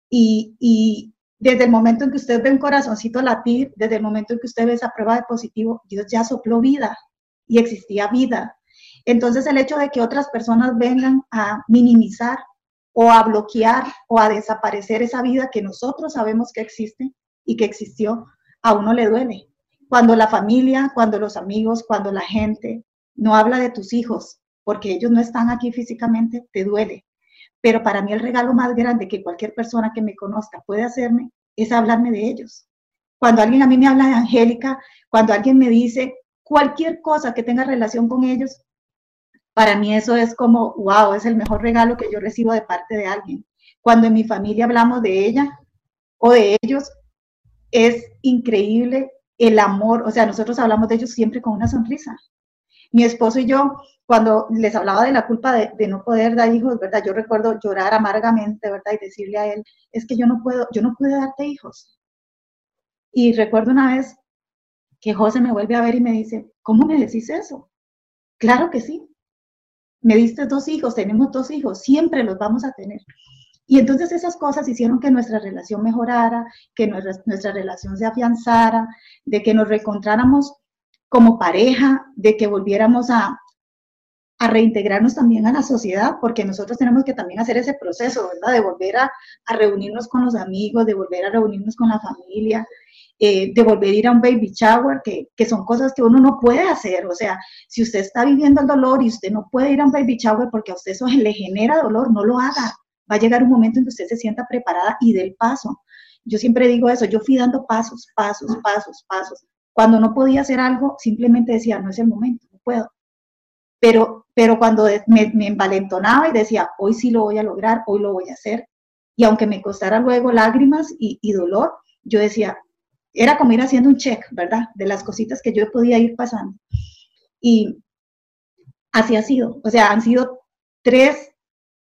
Y, y desde el momento en que usted ve un corazoncito latir, desde el momento en que usted ve esa prueba de positivo, Dios ya sopló vida y existía vida. Entonces el hecho de que otras personas vengan a minimizar o a bloquear o a desaparecer esa vida que nosotros sabemos que existe y que existió, a uno le duele. Cuando la familia, cuando los amigos, cuando la gente no habla de tus hijos, porque ellos no están aquí físicamente, te duele. Pero para mí el regalo más grande que cualquier persona que me conozca puede hacerme es hablarme de ellos. Cuando alguien a mí me habla de Angélica, cuando alguien me dice cualquier cosa que tenga relación con ellos, para mí eso es como, wow, es el mejor regalo que yo recibo de parte de alguien. Cuando en mi familia hablamos de ella o de ellos, es increíble el amor, o sea, nosotros hablamos de ellos siempre con una sonrisa. Mi esposo y yo, cuando les hablaba de la culpa de, no poder dar hijos, ¿verdad? Yo recuerdo llorar amargamente, ¿verdad? Y decirle a él, es que yo no puedo, yo no puedo darte hijos. Y recuerdo una vez que José me vuelve a ver y me dice, ¿cómo me decís eso? Claro que sí me diste dos hijos, tenemos dos hijos, siempre los vamos a tener. Y entonces esas cosas hicieron que nuestra relación mejorara, que nuestra, relación se afianzara, de que nos reencontráramos como pareja, de que volviéramos a, reintegrarnos también a la sociedad, porque nosotros tenemos que también hacer ese proceso, ¿verdad? De volver a, a reunirnos con los amigos, de volver a reunirnos con la familia. eh, de volver a ir a un baby shower, que, que, son cosas que uno no puede hacer. O sea, si usted está viviendo el dolor y usted no puede ir a un baby shower porque a usted eso le genera dolor, no lo haga. Va a llegar un momento en que usted se sienta preparada y del paso. Yo siempre digo eso, yo fui dando pasos, pasos, pasos, pasos. Cuando no podía hacer algo, simplemente decía, no es el momento, no puedo. Pero, pero cuando me, me envalentonaba y decía, hoy sí lo voy a lograr, hoy lo voy a hacer, y aunque me costara luego lágrimas y, y dolor, yo decía, era como ir haciendo un check, ¿verdad? De las cositas que yo podía ir pasando. Y así ha sido. O sea, han sido tres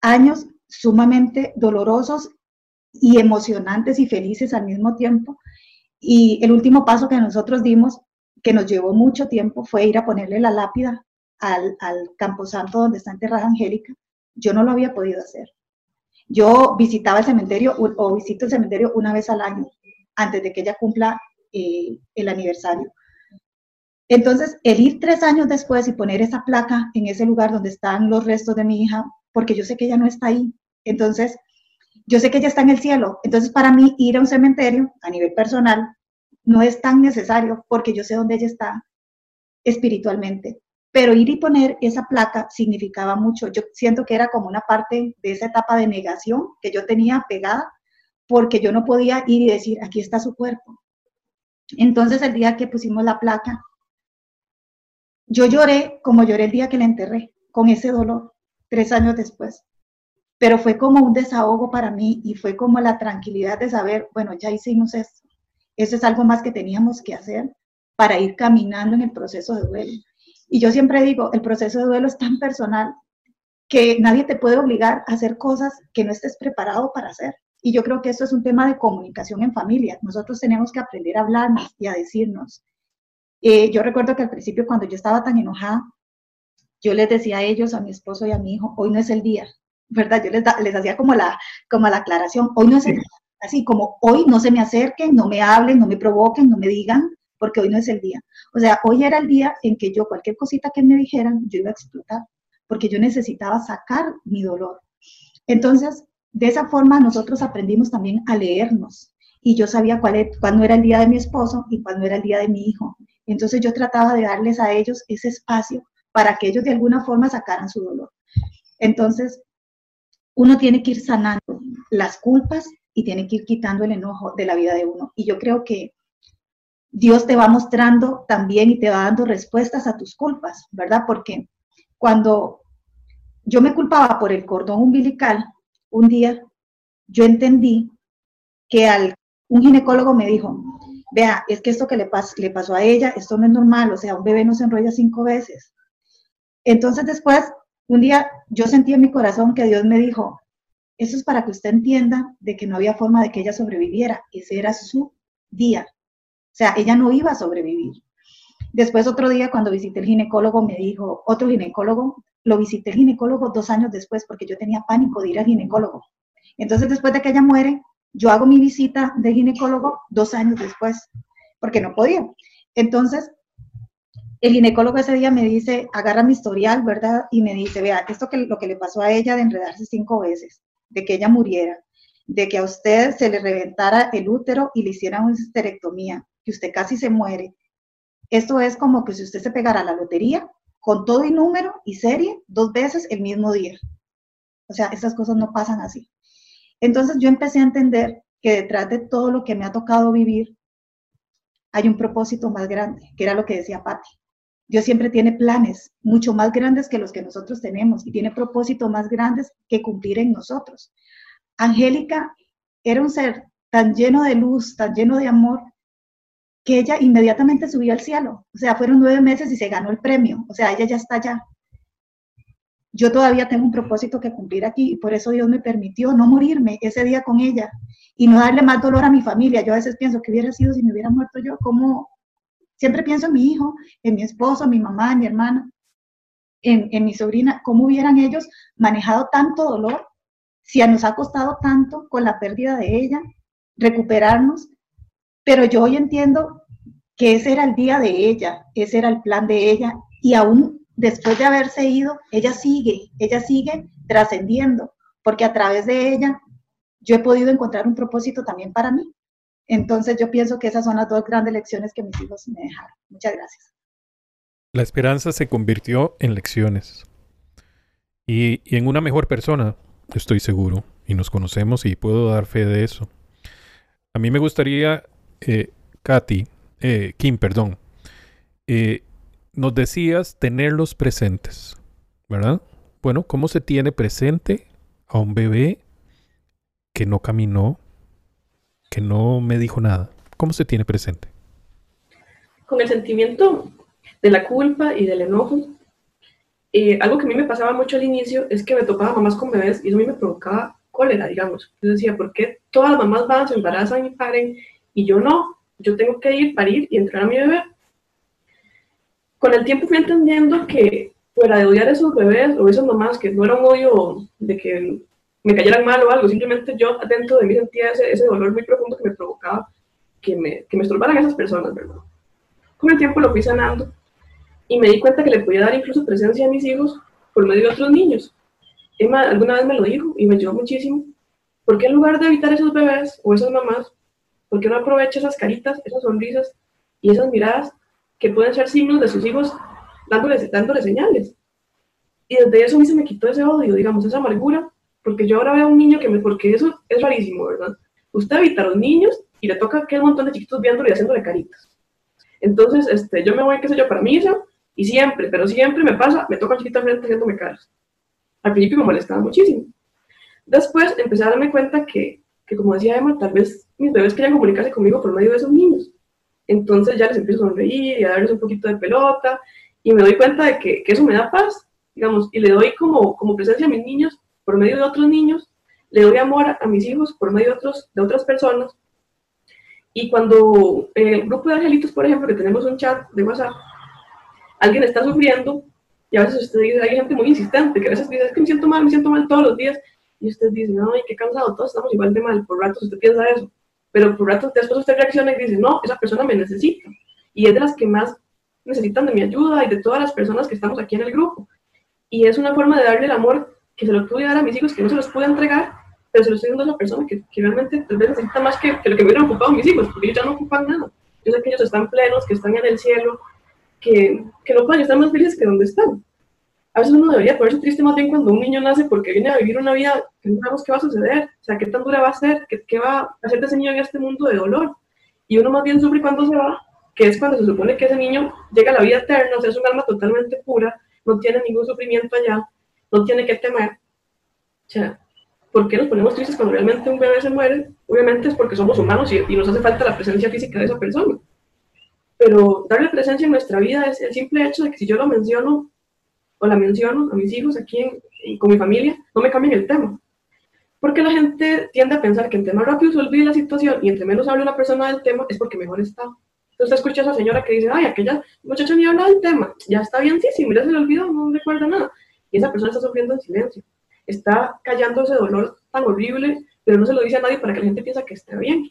años sumamente dolorosos y emocionantes y felices al mismo tiempo. Y el último paso que nosotros dimos, que nos llevó mucho tiempo, fue ir a ponerle la lápida al, al camposanto donde está enterrada Angélica. Yo no lo había podido hacer. Yo visitaba el cementerio o visito el cementerio una vez al año, antes de que ella cumpla eh, el aniversario. Entonces, el ir tres años después y poner esa placa en ese lugar donde están los restos de mi hija, porque yo sé que ella no está ahí. Entonces, yo sé que ella está en el cielo. Entonces, para mí, ir a un cementerio a nivel personal no es tan necesario porque yo sé dónde ella está espiritualmente. Pero ir y poner esa placa significaba mucho. Yo siento que era como una parte de esa etapa de negación que yo tenía pegada porque yo no podía ir y decir, aquí está su cuerpo. Entonces, el día que pusimos la placa, yo lloré como lloré el día que la enterré, con ese dolor, tres años después pero fue como un desahogo para mí y fue como la tranquilidad de saber, bueno, ya hicimos esto. Eso es algo más que teníamos que hacer para ir caminando en el proceso de duelo. Y yo siempre digo, el proceso de duelo es tan personal que nadie te puede obligar a hacer cosas que no estés preparado para hacer. Y yo creo que esto es un tema de comunicación en familia. Nosotros tenemos que aprender a hablarnos y a decirnos. Eh, yo recuerdo que al principio cuando yo estaba tan enojada, yo les decía a ellos, a mi esposo y a mi hijo, hoy no es el día, ¿verdad? Yo les, les hacía como la, como la aclaración, hoy no es el así como hoy no se me acerquen, no me hablen, no me provoquen, no me digan, porque hoy no es el día. O sea, hoy era el día en que yo cualquier cosita que me dijeran, yo iba a explotar, porque yo necesitaba sacar mi dolor. Entonces, de esa forma nosotros aprendimos también a leernos y yo sabía cuál, e, cuándo era el día de mi esposo y cuándo era el día de mi hijo. Entonces yo trataba de darles a ellos ese espacio para que ellos de alguna forma sacaran su dolor. Entonces, uno tiene que ir sanando las culpas y tiene que ir quitando el enojo de la vida de uno. Y yo creo que Dios te va mostrando también y te va dando respuestas a tus culpas, ¿verdad? Porque cuando yo me culpaba por el cordón umbilical, un día yo entendí que al, un ginecólogo me dijo, vea, es que esto que le, le pasó a ella, esto no es normal, o sea, un bebé no se enrolla cinco veces. Entonces después un día yo sentí en mi corazón que Dios me dijo, eso es para que usted entienda de que no había forma de que ella sobreviviera. Ese era su día. O sea, ella no iba a sobrevivir. Después otro día cuando visité el ginecólogo me dijo, otro ginecólogo, lo visité el ginecólogo dos años después porque yo tenía pánico de ir al ginecólogo. Entonces después de que ella muere, yo hago mi visita de ginecólogo dos años después porque no podía. Entonces el ginecólogo ese día me dice, agarra mi historial, ¿verdad? Y me dice, vea, esto que lo que le pasó a ella de enredarse cinco veces, de que ella muriera, de que a usted se le reventara el útero y le hicieran una histerectomía, que usted casi se muere. Esto es como que si usted se pegara a la lotería con todo y número y serie dos veces el mismo día. O sea, esas cosas no pasan así. Entonces yo empecé a entender que detrás de todo lo que me ha tocado vivir hay un propósito más grande, que era lo que decía Patti. Dios siempre tiene planes mucho más grandes que los que nosotros tenemos y tiene propósitos más grandes que cumplir en nosotros. Angélica era un ser tan lleno de luz, tan lleno de amor, que ella inmediatamente subió al cielo. O sea, fueron nueve meses y se ganó el premio. O sea, ella ya está allá. Yo todavía tengo un propósito que cumplir aquí y por eso Dios me permitió no morirme ese día con ella y no darle más dolor a mi familia. Yo a veces pienso que hubiera sido si me hubiera muerto yo, ¿cómo, Siempre pienso en mi hijo, en mi esposo, en mi mamá, en mi hermana, en, mi sobrina, cómo hubieran ellos manejado tanto dolor, si nos ha costado tanto con la pérdida de ella, recuperarnos. Pero yo hoy entiendo que ese era el día de ella, ese era el plan de ella, y aún después de haberse ido, ella sigue, ella sigue trascendiendo, porque a través de ella yo he podido encontrar un propósito también para mí. Entonces yo pienso que esas son las dos grandes lecciones que mis hijos me dejaron. Muchas gracias. La esperanza se convirtió en lecciones y, en una mejor persona, estoy seguro, y nos conocemos y puedo dar fe de eso. A mí me gustaría, eh, Katy, eh, Kim, perdón, eh, nos decías tenerlos presentes, ¿verdad? Bueno, ¿cómo se tiene presente a un bebé que no caminó, que no me dijo nada? ¿Cómo se tiene presente? Con el sentimiento de la culpa y del enojo. Eh, algo que a mí me pasaba mucho al inicio es que me topaba mamás con bebés y eso a mí me provocaba cólera, digamos. Yo decía, ¿por qué todas las mamás van, se embarazan y paren y yo no? Yo tengo que ir, parir y entrar a mi bebé. Con el tiempo fui entendiendo que fuera de odiar a esos bebés o esas mamás, que no era un odio de que me cayeran mal o algo, simplemente yo dentro de mí sentía ese, ese dolor muy profundo que me provocaba que me, que me estorbaran esas personas, ¿verdad? Con el tiempo lo fui sanando y me di cuenta que le podía dar incluso presencia a mis hijos por medio de otros niños. Emma alguna vez me lo dijo y me ayudó muchísimo. ¿Por qué en lugar de evitar esos bebés o esas mamás, por qué no aprovecha esas caritas, esas sonrisas y esas miradas que pueden ser signos de sus hijos dándoles, dándoles señales? Y desde eso a mí se me quitó ese odio, digamos, esa amargura porque yo ahora veo a un niño que me, porque eso es rarísimo, ¿verdad? Usted evita a los niños y le toca que un montón de chiquitos viéndolo y haciéndole caritas. Entonces, este, yo me voy, qué sé yo, para misa y siempre, pero siempre me pasa, me toca el chiquito frente haciéndome caras. Al principio me molestaba muchísimo. Después empecé a darme cuenta que, que, como decía Emma, tal vez mis bebés querían comunicarse conmigo por medio de esos niños. Entonces ya les empiezo a sonreír y a darles un poquito de pelota y me doy cuenta de que, que eso me da paz, digamos, y le doy como, como presencia a mis niños por medio de otros niños, le doy amor a, mis hijos por medio de, otros, de otras personas. Y cuando en el grupo de angelitos, por ejemplo, que tenemos un chat de WhatsApp, alguien está sufriendo y a veces usted dice, hay gente muy insistente que a veces dice, es que me siento mal, me siento mal todos los días. Y usted dice, no, qué cansado, todos estamos igual de mal. Por ratos usted piensa eso. Pero por ratos después usted reacciona y dice, no, esa persona me necesita. Y es de las que más necesitan de mi ayuda y de todas las personas que estamos aquí en el grupo. Y es una forma de darle el amor que se lo pude dar a mis hijos, que no se los pude entregar, pero se los estoy dando a una persona que, que realmente tal vez necesita más que, que, lo que me hubieran ocupado mis hijos, porque ellos ya no ocupan nada. Yo sé que ellos están plenos, que están en el cielo, que, que no pueden estar más felices que donde están. A veces uno debería ponerse triste más bien cuando un niño nace porque viene a vivir una vida que no sabemos qué va a suceder, o sea, qué tan dura va a ser, qué, qué va a hacer de ese niño en este mundo de dolor. Y uno más bien sufre cuando se va, que es cuando se supone que ese niño llega a la vida eterna, o sea, es un alma totalmente pura, no tiene ningún sufrimiento allá, no tiene que temer. O sea, ¿por qué nos ponemos tristes cuando realmente un bebé se muere? Obviamente es porque somos humanos y, nos hace falta la presencia física de esa persona. Pero darle presencia en nuestra vida es el simple hecho de que si yo lo menciono o la menciono a mis hijos aquí en, y con mi familia, no me cambien el tema. Porque la gente tiende a pensar que entre más rápido se olvide la situación y entre menos hable una persona del tema es porque mejor está. Entonces escucha a esa señora que dice, ay, aquella muchacha ni habla del tema, ya está bien, sí, sí, mira, se le olvidó, no recuerda nada y esa persona está sufriendo en silencio. Está callando ese dolor tan horrible, pero no se lo dice a nadie para que la gente piense que está bien.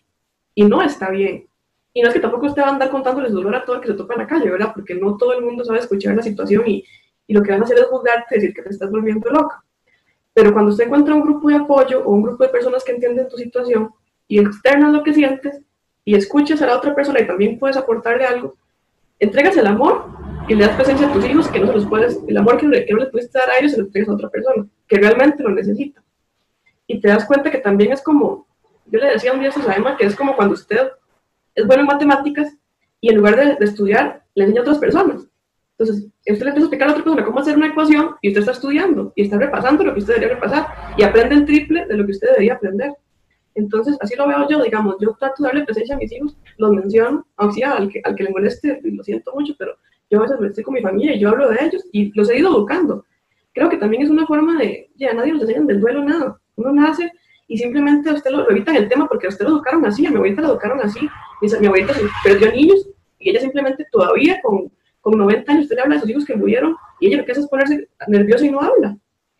Y no está bien. Y no es que tampoco usted va a andar contándoles dolor a todo el que se topa en la calle, ¿verdad? Porque no todo el mundo sabe escuchar la situación y, y lo que van a hacer es juzgarte, decir que te estás volviendo loca. Pero cuando usted encuentra un grupo de apoyo o un grupo de personas que entienden tu situación y externas lo que sientes y escuchas a la otra persona y también puedes aportarle algo, entregas el amor y le das presencia a tus hijos que no se los puedes, el amor que, que no les pudiste dar a ellos se lo entregas a otra persona, que realmente lo necesita. Y te das cuenta que también es como, yo le decía un día a Susana que es como cuando usted es bueno en matemáticas y en lugar de, de, estudiar, le enseña a otras personas. Entonces, usted le empieza a explicar a otra persona cómo hacer una ecuación y usted está estudiando y está repasando lo que usted debería repasar y aprende el triple de lo que usted debería aprender. Entonces, así lo veo yo, digamos, yo trato de darle presencia a mis hijos, los menciono, aunque sea al que, al que le moleste, lo siento mucho, pero yo a veces estoy con mi familia y yo hablo de ellos y los he ido educando. Creo que también es una forma de, ya nadie nos enseña del duelo nada. Uno nace y simplemente a usted lo, lo evita en el tema porque a usted lo educaron así, a mi abuelita lo educaron así. Mi, mi abuelita perdió niños y ella simplemente todavía con, con 90 años usted le habla de sus hijos que murieron y ella hace es ponerse nerviosa y no habla.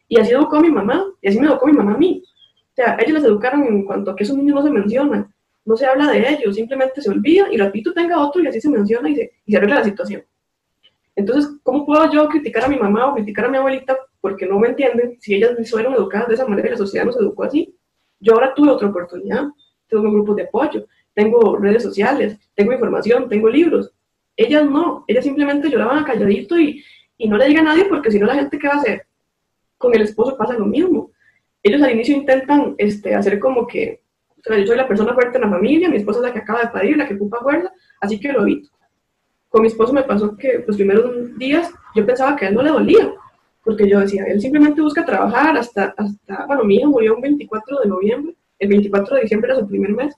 Y así educó a mi mamá y así me educó mi mamá a mí. O sea, ellos las educaron en cuanto a que esos niños no se mencionan, no se habla de ellos, simplemente se olvida y repito tenga otro y así se menciona y se, y se arregla la situación. Entonces, ¿cómo puedo yo criticar a mi mamá o criticar a mi abuelita porque no me entienden si ellas fueron educadas de esa manera y la sociedad nos educó así? Yo ahora tuve otra oportunidad, tengo un grupo de apoyo, tengo redes sociales, tengo información, tengo libros. Ellas no, ellas simplemente lloraban calladito y, y no le diga a nadie porque si no la gente qué va a hacer. Con el esposo pasa lo mismo. Ellos al inicio intentan este, hacer como que, o sea, yo soy la persona fuerte en la familia, mi esposa es la que acaba de parir, la que ocupa fuerza, así que lo evito. Con mi esposo me pasó que los primeros días yo pensaba que a él no le dolía, porque yo decía, él simplemente busca trabajar hasta, hasta bueno, mi hija murió un 24 de noviembre, el 24 de diciembre era su primer mes,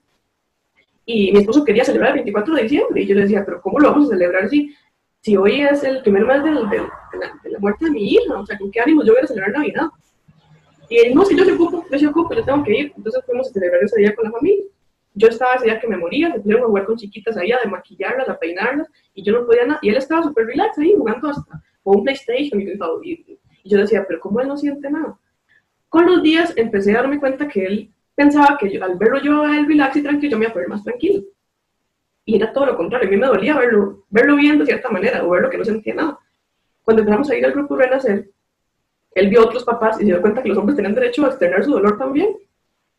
y mi esposo quería celebrar el 24 de diciembre, y yo le decía, pero ¿cómo lo vamos a celebrar si, si hoy es el primer mes de, la, muerte de mi hija? O sea, ¿con qué ánimo yo voy a celebrar Navidad? Y él, no, si yo se ocupo, yo se ocupo, yo tengo que ir. Entonces fuimos a celebrar ese día con la familia. Yo estaba ese día que me moría, se pusieron a jugar con chiquitas ahí, a maquillarlas, a peinarlas, y yo no podía nada. Y él estaba súper relax ahí, jugando hasta con un PlayStation. Y, y yo decía, pero ¿cómo él no siente nada? Con los días empecé a darme cuenta que él pensaba que al verlo yo a él relax y tranquilo, yo me iba a poner más tranquilo. Y era todo lo contrario, a mí me dolía verlo, verlo bien de cierta manera, o verlo que no sentía nada. Cuando empezamos a ir al grupo Renacer, él vio a otros papás y se dio cuenta que los hombres tenían derecho a externar su dolor también.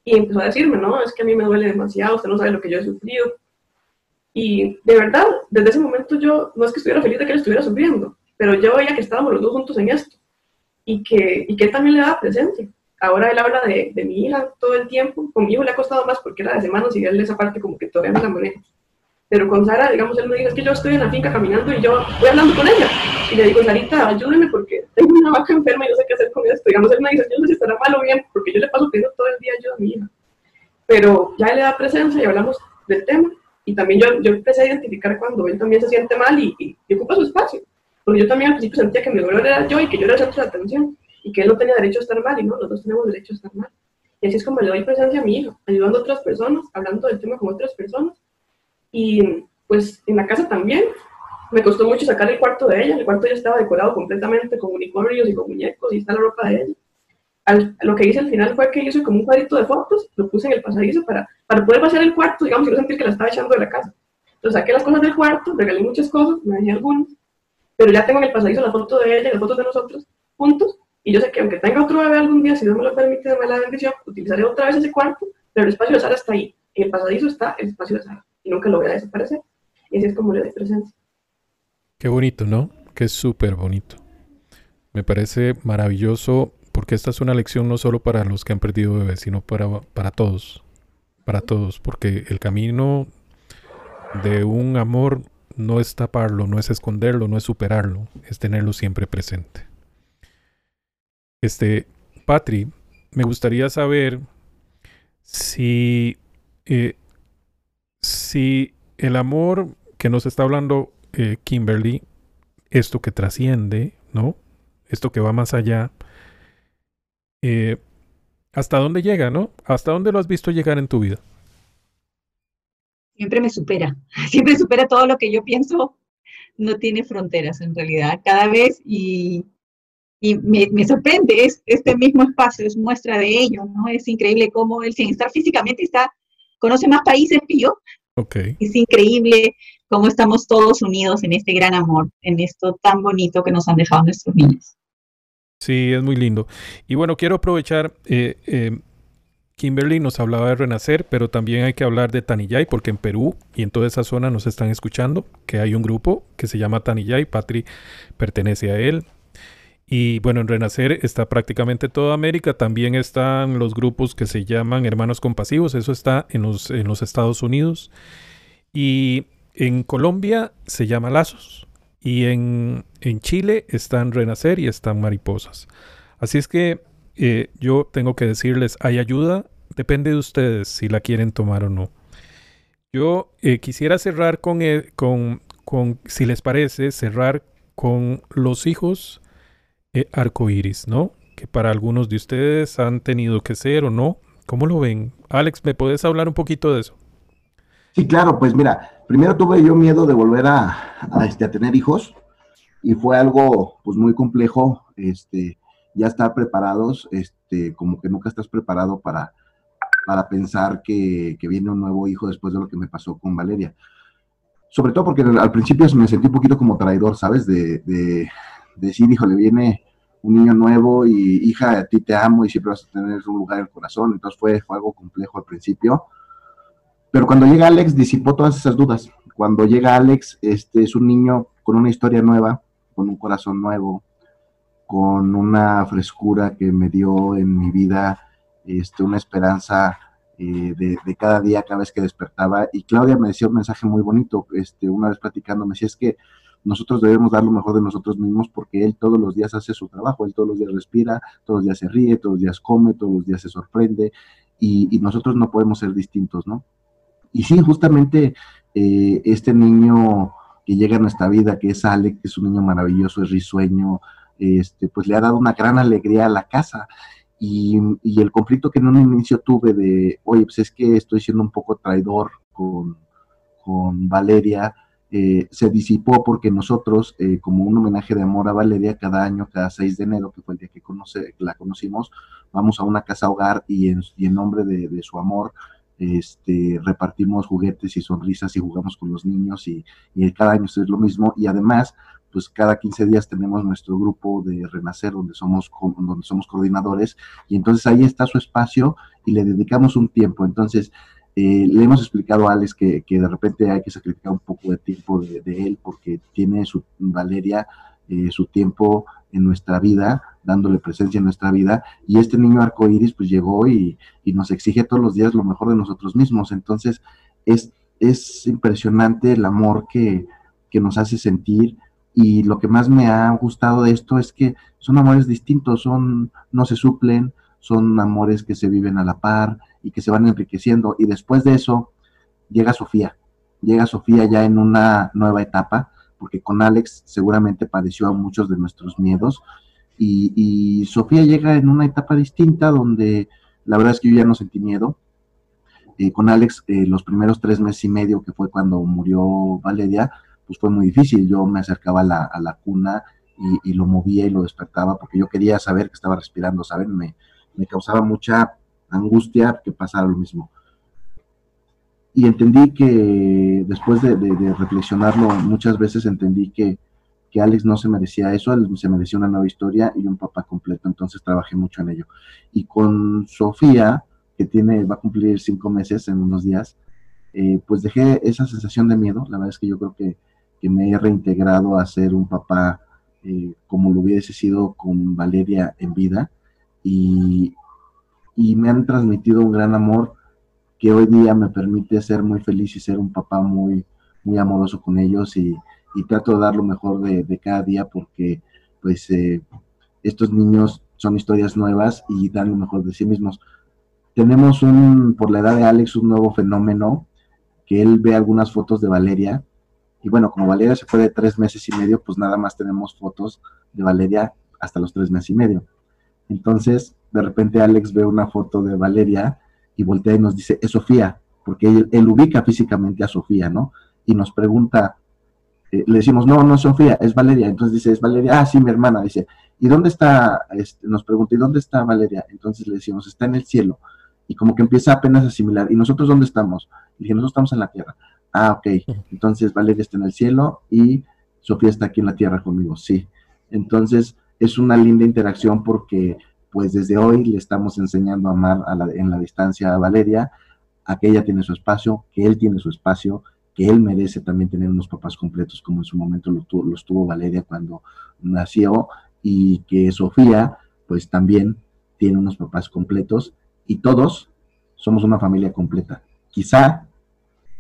Y empezó a decirme, no, es que a mí me duele demasiado, usted no sabe lo que yo he sufrido. Y de verdad, desde ese momento yo, no es que estuviera feliz de que él estuviera sufriendo, pero yo veía que estábamos los dos juntos en esto y que, y que él también le daba presencia ahora él habla de, de, mi hija todo el tiempo. Con mi hijo le ha costado más porque era de semanas y él esa parte como que todavía no la maneja. Pero con Sara, digamos, él me dice, es que yo estoy en la finca caminando y yo voy hablando con ella. Y le digo, Sarita, ayúdeme porque tengo una vaca enferma y no sé qué hacer con esto. Digamos, él me dice, yo no sé si estará mal o bien, porque yo le paso pidiendo todo el día ayuda a mi hija. Pero ya le da presencia y hablamos del tema. Y también yo, yo empecé a identificar cuando él también se siente mal y, y, ocupa su espacio. Porque yo también al principio sentía que mi dolor era yo y que yo era el centro de atención y que él no tenía derecho a estar mal y no, los dos tenemos derecho a estar mal. Y así es como le doy presencia a mi hijo, ayudando a otras personas, hablando del tema con otras personas. Y pues en la casa también, me costó mucho sacar el cuarto de ella, el cuarto ya estaba decorado completamente con unicornios y con muñecos y está la ropa de ella. lo que hice al final fue que hice como un cuadrito de fotos, lo puse en el pasadizo para, para poder pasar el cuarto, digamos, y no sentir que la estaba echando de la casa. Entonces saqué las cosas del cuarto, regalé muchas cosas, me dejé algunas, pero ya tengo en el pasadizo la foto de ella y las fotos de nosotros juntos, y yo sé que aunque tenga otro bebé algún día, si Dios me lo permite, darme la bendición, utilizaré otra vez ese cuarto, pero el espacio de Sara está ahí. En el pasadizo está el espacio de Sara. Y nunca lo voy a desaparecer. Y así es como le doy presencia. Qué bonito, ¿no? Qué súper bonito. Me parece maravilloso porque esta es una lección no solo para los que han perdido bebés, sino para, para todos. Para todos. Porque el camino de un amor no es taparlo, no es esconderlo, no es superarlo, es tenerlo siempre presente. Este, Patri, me gustaría saber si, eh, si el amor que nos está hablando eh, Kimberly, esto que trasciende, ¿no? Esto que va más allá, eh, ¿hasta dónde llega, no? ¿Hasta dónde lo has visto llegar en tu vida? Siempre me supera, siempre supera todo lo que yo pienso, no tiene fronteras en realidad, cada vez y y me, me, sorprende, es, este mismo espacio es muestra de ello, ¿no? Es increíble cómo él, sin estar físicamente, está, conoce más países que yo. Okay. Es increíble cómo estamos todos unidos en este gran amor, en esto tan bonito que nos han dejado nuestros niños. Sí, es muy lindo. Y bueno, quiero aprovechar, eh, eh, Kimberly nos hablaba de Renacer, pero también hay que hablar de Tanillay, porque en Perú y en toda esa zona nos están escuchando, que hay un grupo que se llama Tanillay, Patri pertenece a él, y bueno, en Renacer está prácticamente toda América. También están los grupos que se llaman Hermanos Compasivos. Eso está en los, en los Estados Unidos. Y en Colombia se llama Lazos. Y en, en Chile están Renacer y están Mariposas. Así es que eh, yo tengo que decirles, hay ayuda. Depende de ustedes si la quieren tomar o no. Yo eh, quisiera cerrar con, eh, con, con, si les parece, cerrar con los hijos eh, arco iris, ¿no? Que para algunos de ustedes han tenido que ser o no. ¿Cómo lo ven? Alex, ¿me puedes hablar un poquito de eso? Sí, claro, pues mira, primero tuve yo miedo de volver a, este, a tener hijos y fue algo pues muy complejo, este, ya estar preparados, este, como que nunca estás preparado para, para pensar que, viene un nuevo hijo después de lo que me pasó con Valeria. Sobre todo porque al principio me sentí un poquito como traidor, ¿sabes? De, decir, hijo, le viene un niño nuevo y hija, a ti te amo y siempre vas a tener un lugar en el corazón. Entonces fue, algo complejo al principio. Pero cuando llega Alex, disipó todas esas dudas. Cuando llega Alex, este es un niño con una historia nueva, con un corazón nuevo, con una frescura que me dio en mi vida, este, una esperanza eh, de, cada día, cada vez que despertaba. Y Claudia me decía un mensaje muy bonito, este, una vez platicando, me decía, es que nosotros debemos dar lo mejor de nosotros mismos porque él todos los días hace su trabajo, él todos los días respira, todos los días se ríe, todos los días come, todos los días se sorprende y, nosotros no podemos ser distintos, ¿no? Y sí, justamente eh, este niño que llega a nuestra vida, que es Alex, que es un niño maravilloso, es risueño, este, pues le ha dado una gran alegría a la casa. Y, el conflicto que en un inicio tuve de, oye, pues es que estoy siendo un poco traidor con, Valeria, eh, se disipó porque nosotros, eh, como un homenaje de amor a Valeria, cada año, cada 6 de enero, que fue el día que, la conocimos, vamos a una casa hogar y en, nombre de, su amor, este, repartimos juguetes y sonrisas y jugamos con los niños y, y cada año es lo mismo. Y además, pues cada 15 días tenemos nuestro grupo de Renacer, donde somos, donde somos coordinadores, y entonces ahí está su espacio y le dedicamos un tiempo. Entonces, eh, le hemos explicado a Alex que, de repente hay que sacrificar un poco de tiempo de, él porque tiene su Valeria, eh, su tiempo en nuestra vida, dándole presencia en nuestra vida, y este niño arcoíris pues llegó y, y, nos exige todos los días lo mejor de nosotros mismos. Entonces, es, es impresionante el amor que, que nos hace sentir, y lo que más me ha gustado de esto es que son amores distintos, son, no se suplen, son amores que se viven a la par y que se van enriqueciendo. Y después de eso llega Sofía, llega Sofía ya en una nueva etapa, porque con Alex seguramente padeció a muchos de nuestros miedos. Y, Sofía llega en una etapa distinta donde la verdad es que yo ya no sentí miedo. Eh, con Alex, eh, los primeros tres meses y medio, que fue cuando murió Valeria, pues fue muy difícil. Yo me acercaba a la, cuna y, lo movía y lo despertaba porque yo quería saber que estaba respirando, ¿saben? Me, causaba mucha angustia que pasara lo mismo. Y entendí que después de, reflexionarlo muchas veces entendí que, que Alex no se merecía eso, se merecía una nueva historia y un papá completo, entonces trabajé mucho en ello. Y con Sofía, que tiene, va a cumplir cinco meses en unos días, eh, pues dejé esa sensación de miedo, la verdad es que yo creo que que me he reintegrado a ser un papá eh, como lo hubiese sido con Valeria en vida y, me han transmitido un gran amor que hoy día me permite ser muy feliz y ser un papá muy, muy amoroso con ellos y, trato de dar lo mejor de, cada día porque pues eh, estos niños son historias nuevas y dan lo mejor de sí mismos. Tenemos un, por la edad de Alex, un nuevo fenómeno, que él ve algunas fotos de Valeria y bueno, como Valeria se fue de tres meses y medio, pues nada más tenemos fotos de Valeria hasta los tres meses y medio. Entonces, de repente Alex ve una foto de Valeria y voltea y nos dice, es Sofía, porque él, ubica físicamente a Sofía, ¿no? Y nos pregunta, eh, le decimos, no, no es Sofía, es Valeria. Entonces dice, es Valeria, ah, sí, mi hermana. Dice, ¿y dónde está? Este, nos pregunta, ¿y dónde está Valeria? Entonces le decimos, está en el cielo. Y como que empieza apenas a asimilar, ¿y nosotros dónde estamos? Y dije, nosotros estamos en la tierra. Ah, ok. Entonces Valeria está en el cielo y Sofía está aquí en la tierra conmigo, sí. Entonces es una linda interacción porque pues desde hoy le estamos enseñando a amar en la distancia a Valeria, a que ella tiene su espacio, que él tiene su espacio, que él merece también tener unos papás completos como en su momento tuvo, los tuvo Valeria cuando nació y que Sofía pues también tiene unos papás completos y todos somos una familia completa. Quizá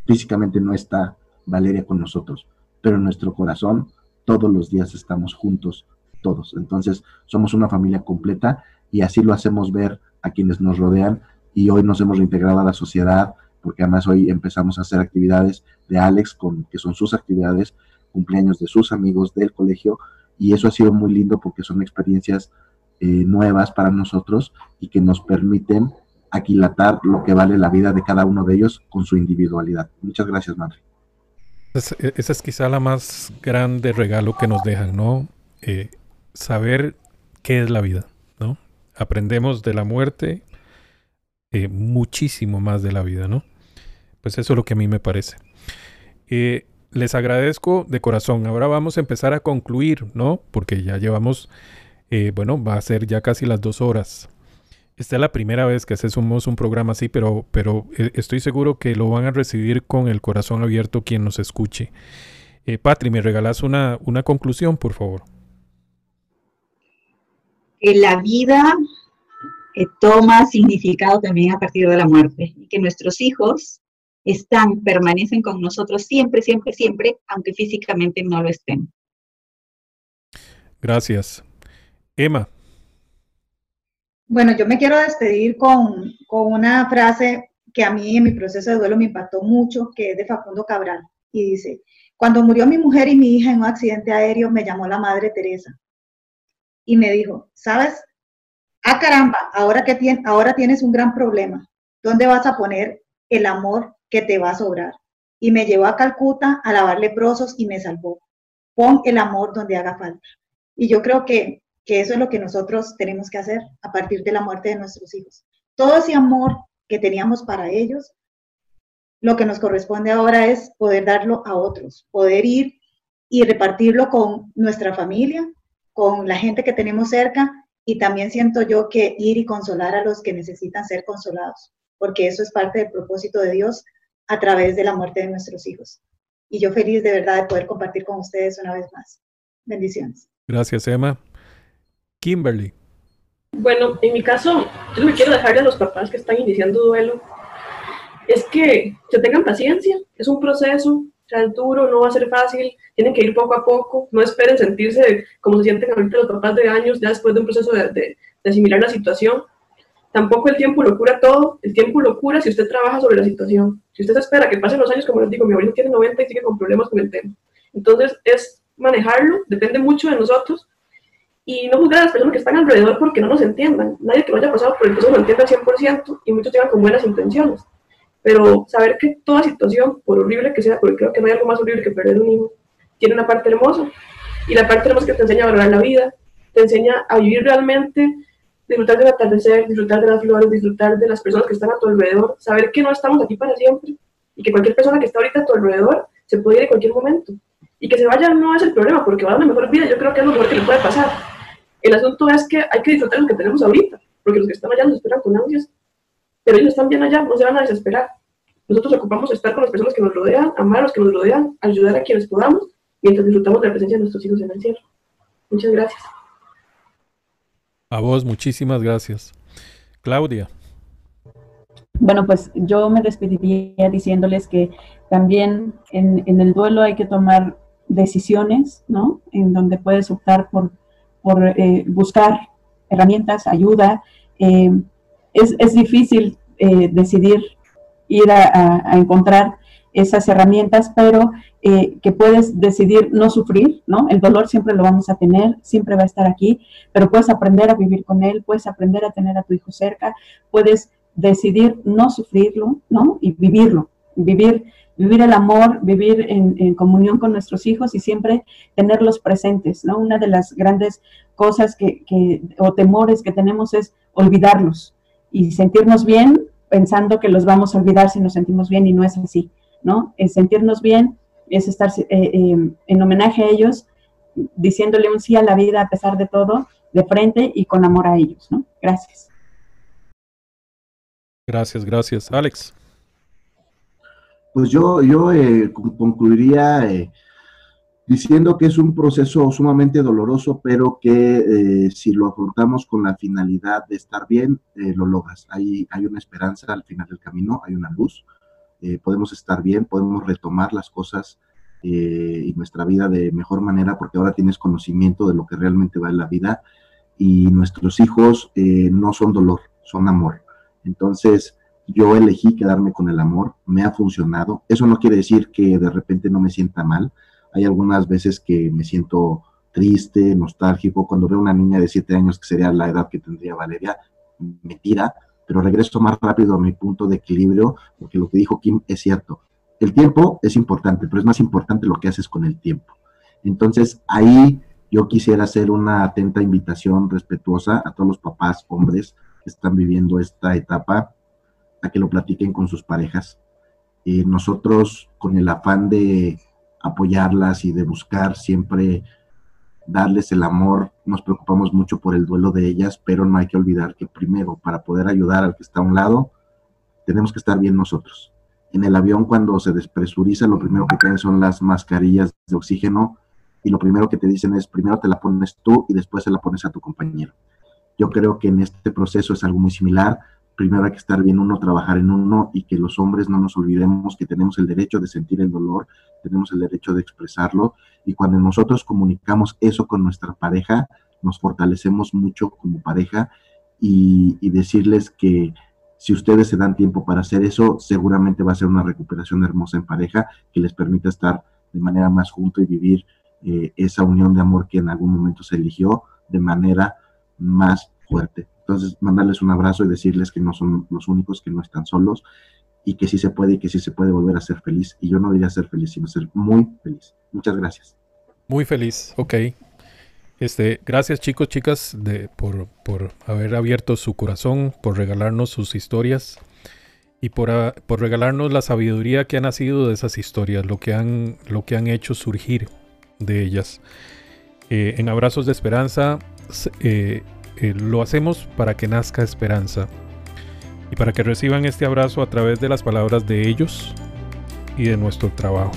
Físicamente no está Valeria con nosotros, pero en nuestro corazón todos los días estamos juntos, todos. Entonces somos una familia completa y así lo hacemos ver a quienes nos rodean y hoy nos hemos reintegrado a la sociedad porque además hoy empezamos a hacer actividades de Alex, con, que son sus actividades, cumpleaños de sus amigos del colegio y eso ha sido muy lindo porque son experiencias eh, nuevas para nosotros y que nos permiten aquilatar lo que vale la vida de cada uno de ellos con su individualidad. Muchas gracias, madre. Esa es quizá la más grande regalo que nos dejan, ¿no? Eh, saber qué es la vida, ¿no? Aprendemos de la muerte eh, muchísimo más de la vida, ¿no? Pues eso es lo que a mí me parece. Eh, les agradezco de corazón. Ahora vamos a empezar a concluir, ¿no? Porque ya llevamos, bueno, va a ser ya casi las dos horas Esta es la primera vez que hacemos un programa así, pero, pero eh, estoy seguro que lo van a recibir con el corazón abierto quien nos escuche. Eh, Patri, ¿me regalas una, una conclusión, por favor? Que la vida eh, toma significado también a partir de la muerte y que nuestros hijos están, permanecen con nosotros siempre, siempre, siempre, aunque físicamente no lo estén. Gracias. Emma. Bueno, yo me quiero despedir con, con una frase que a mí en mi proceso de duelo me impactó mucho, que es de Facundo Cabral, y dice, cuando murió mi mujer y mi hija en un accidente aéreo, me llamó la Madre Teresa y me dijo, ¿sabes? Ah, caramba, ahora, que tienes, ahora tienes un gran problema. ¿Dónde vas a poner el amor que te va a sobrar? Y me llevó a Calcuta a lavar leprosos y me salvó. Pon el amor donde haga falta. Y yo creo que que eso es lo que nosotros tenemos que hacer a partir de la muerte de nuestros hijos. Todo ese amor que teníamos para ellos, lo que nos corresponde ahora es poder darlo a otros, poder ir y repartirlo con nuestra familia, con la gente que tenemos cerca y también siento yo que ir y consolar a los que necesitan ser consolados, porque eso es parte del propósito de Dios a través de la muerte de nuestros hijos. Y yo feliz de verdad de poder compartir con ustedes una vez más. Bendiciones. Gracias, Emma. Kimberly. Bueno, en mi caso, yo me quiero dejarle a los papás que están iniciando duelo, es que se tengan paciencia, es un proceso, es duro, no va a ser fácil, tienen que ir poco a poco, no esperen sentirse como se sienten ahorita los papás de años, ya después de un proceso de, asimilar la situación. Tampoco el tiempo lo cura todo, el tiempo lo cura si usted trabaja sobre la situación. Si usted espera que pasen los años, como les digo, mi abuelo tiene 90 y sigue con problemas con el tema. Entonces, es manejarlo, depende mucho de nosotros, y no juzgar a las personas que están alrededor porque no nos entiendan. Nadie que no haya pasado por el proceso lo entiende al 100% y muchos llegan con buenas intenciones. Pero saber que toda situación, por horrible que sea, porque creo que no hay algo más horrible que perder un hijo, tiene una parte hermosa. Y la parte hermosa que te enseña a valorar la vida, te enseña a vivir realmente, disfrutar del atardecer, disfrutar de las flores, disfrutar de las personas que están a tu alrededor, saber que no estamos aquí para siempre y que cualquier persona que está ahorita a tu alrededor se puede ir en cualquier momento. Y que se vaya no es el problema, porque va a una mejor vida, yo creo que es lo mejor que le puede pasar el asunto es que hay que disfrutar lo que tenemos ahorita, porque los que están allá nos esperan con ansias, pero ellos están bien allá, no se van a desesperar. Nosotros ocupamos estar con las personas que nos rodean, amar a los que nos rodean, ayudar a quienes podamos, mientras disfrutamos de la presencia de nuestros hijos en el cielo. Muchas gracias. A vos, muchísimas gracias. Claudia. Bueno, pues yo me despediría diciéndoles que también en, en el duelo hay que tomar decisiones, ¿no? En donde puedes optar por por eh, buscar herramientas, ayuda. Eh, es, es, difícil eh, decidir ir a, encontrar esas herramientas, pero que puedes decidir no sufrir, ¿no? El dolor siempre lo vamos a tener, siempre va a estar aquí, pero puedes aprender a vivir con él, puedes aprender a tener a tu hijo cerca, puedes decidir no sufrirlo, ¿no? Y vivirlo, vivir vivir el amor, vivir en, comunión con nuestros hijos y siempre tenerlos presentes, ¿no? Una de las grandes cosas que, o temores que tenemos es olvidarlos y sentirnos bien pensando que los vamos a olvidar si nos sentimos bien y no es así, ¿no? El sentirnos bien es estar eh, eh, en homenaje a ellos, diciéndole un sí a la vida a pesar de todo, de frente y con amor a ellos, ¿no? Gracias. Gracias, gracias. Alex. Pues yo, yo eh, concluiría eh, diciendo que es un proceso sumamente doloroso, pero que eh, si lo afrontamos con la finalidad de estar bien, lo logras. Hay, hay una esperanza al final del camino, hay una luz. podemos estar bien, podemos retomar las cosas y nuestra vida de mejor manera porque ahora tienes conocimiento de lo que realmente va en la vida y nuestros hijos no son dolor, son amor. Entonces, yo elegí quedarme con el amor, me ha funcionado. Eso no quiere decir que de repente no me sienta mal. Hay algunas veces que me siento triste, nostálgico. Cuando veo una niña de siete años, que sería la edad que tendría Valeria, me tira, pero regreso más rápido a mi punto de equilibrio, porque lo que dijo Kim es cierto. El tiempo es importante, pero es más importante lo que haces con el tiempo. Entonces, ahí yo quisiera hacer una atenta invitación respetuosa a todos los papás, hombres que están viviendo esta etapa a que lo platiquen con sus parejas. Eh, nosotros, con el afán de apoyarlas y de buscar siempre darles el amor, nos preocupamos mucho por el duelo de ellas, pero no hay que olvidar que primero, para poder ayudar al que está a un lado, tenemos que estar bien nosotros. En el avión cuando se despresuriza, lo primero que caen son las mascarillas de oxígeno y lo primero que te dicen es, primero te la pones tú y después se la pones a tu compañero. Yo creo que en este proceso es algo muy similar. Primero hay que estar bien uno, trabajar en uno y que los hombres no nos olvidemos que tenemos el derecho de sentir el dolor, tenemos el derecho de expresarlo y cuando nosotros comunicamos eso con nuestra pareja, nos fortalecemos mucho como pareja y, decirles que si ustedes se dan tiempo para hacer eso, seguramente va a ser una recuperación hermosa en pareja que les permita estar de manera más junto y vivir eh, esa unión de amor que en algún momento se eligió de manera más fuerte. Entonces, mandarles un abrazo y decirles que no son los únicos, que no están solos y que sí se puede y que sí se puede volver a ser feliz. Y yo no diría ser feliz, sino ser muy feliz. Muchas gracias. Muy feliz, ok. Este, gracias chicos, chicas, de, por, por, haber abierto su corazón, por regalarnos sus historias y por, ah, por, regalarnos la sabiduría que ha nacido de esas historias, lo que han, lo que han hecho surgir de ellas. Eh, en Abrazos de Esperanza eh, eh, lo hacemos para que nazca esperanza y para que reciban este abrazo a través de las palabras de ellos y de nuestro trabajo.